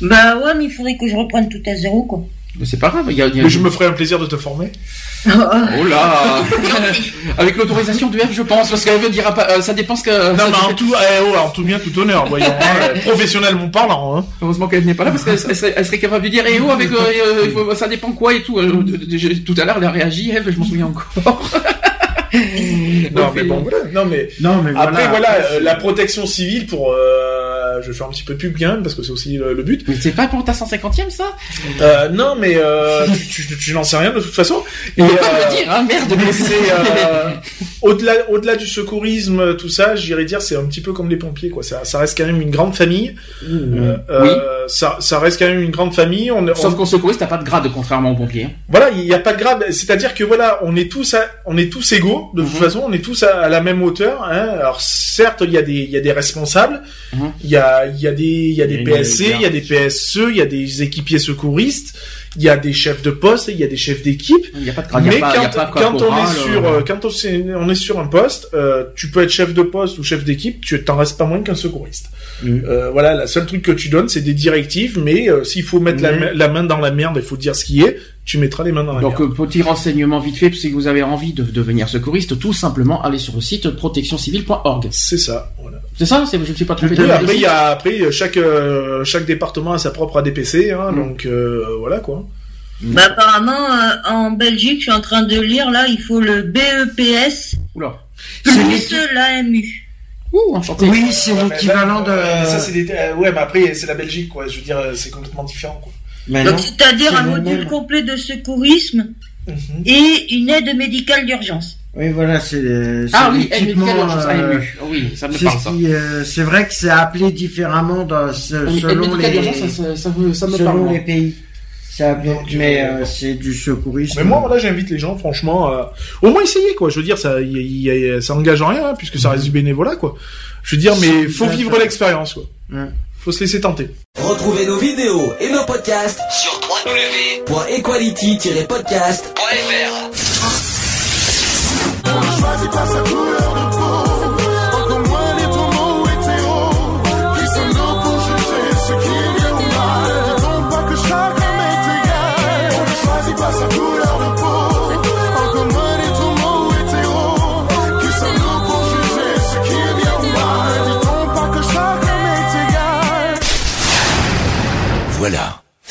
Bah ouais, mais il faudrait que je reprenne tout à zéro, quoi. Mais c'est pas grave. Il y a, y a- Mais je me ferai un plaisir de te former. Oh là Avec l'autorisation du F, je pense, parce qu'elle ne dira pas. euh, ça dépend ce que. Non, ça- mais en tout, eh, oh, en tout bien, tout honneur, voyons, hein, euh, professionnellement parlant. Hein. Heureusement qu'elle n'est pas là, parce qu'elle elle serait, elle serait capable de dire Eh oh, avec. euh, euh, ça dépend quoi et tout. Euh, de- de- de- tout à l'heure, elle a réagi, Eve, je m'en souviens encore. Non, mais bon, voilà. Non, mais Non, mais après, voilà, après, euh, la protection civile pour. euh, je vais faire un petit peu de pub bien parce que c'est aussi le, le but. Mais c'est pas pour ta 150e ça? Euh, non, mais euh, tu, tu, tu n'en sais rien de toute façon. Et, faut pas me euh, dire, hein, merde. mais c'est euh, au-delà, au-delà du secourisme, tout ça, j'irais dire, c'est un petit peu comme les pompiers, quoi. Ça, ça reste quand même une grande famille. Euh, Oui. ça, ça reste quand même une grande famille. On, Sauf on- qu'au secouriste, t'as pas de grade, contrairement aux pompiers. voilà, il n'y a pas de grade. C'est-à-dire que voilà, on est tous, à- on est tous égaux. De toute Mhm. façon, on est tous à, à la même hauteur. Hein. Alors certes, il y a des, il y a des responsables. Mhm. Il y a, il y a des, il y a des PSC, il y a des. PSE, il y a des équipiers secouristes. Il y a des chefs de poste, il y a des chefs d'équipe. Il y a pas de grade. Il y Mais pas, quand, on est sur, euh, euh, quand on, est sur un poste, euh, tu peux être chef de poste ou chef d'équipe, tu t'en restes pas moins qu'un secouriste. Euh, voilà, la seule truc que tu donnes, c'est des directives, mais euh, s'il faut mettre la, la main dans la merde, il faut dire ce qui est, tu mettras les mains dans la Donc, merde. petit renseignement vite fait, si vous avez envie de devenir secouriste, tout simplement, allez sur le site protectioncivile.org. C'est ça. Voilà. C'est ça c'est- Je ne suis pas trompé. Tout Oui, après, il y a, après, chaque, euh, chaque département a sa propre ADPC, hein, Mhm. donc euh, voilà quoi. Bah, apparemment, euh, en Belgique, je suis en train de lire, là, il faut le BEPS Oula. C'est plus l'AMU. Ouh. Oui, c'est l'équivalent ça, de. c'est des- ouais, mais après, c'est la Belgique, quoi. Je veux dire, c'est complètement différent, quoi. Mais Donc, c'est-à-dire c'est un le module même. complet de secourisme Mhm. et une aide médicale d'urgence. Oui, voilà, c'est. c'est Ah oui, aide médicale d'urgence, euh, AMU. Oui, ça me parle ça. euh, c'est vrai que c'est appelé différemment dans, ce- Oui, aide selon médicale les, d'urgence, ça, ça, ça me- ça me parle. selon moi. les pays. Appelé, Donc, mais euh, euh, c'est du secourisme. Mais moi, voilà, j'invite les gens, franchement, à au moins essayer, quoi. Je veux dire, ça, y- y- y- ça engage en rien, hein, puisque ça reste du bénévolat, quoi. Je veux dire, mais faut vivre l'expérience, quoi. Ouais. Faut se laisser tenter. Retrouvez nos vidéos et nos podcasts Sur www.equality-podcast.fr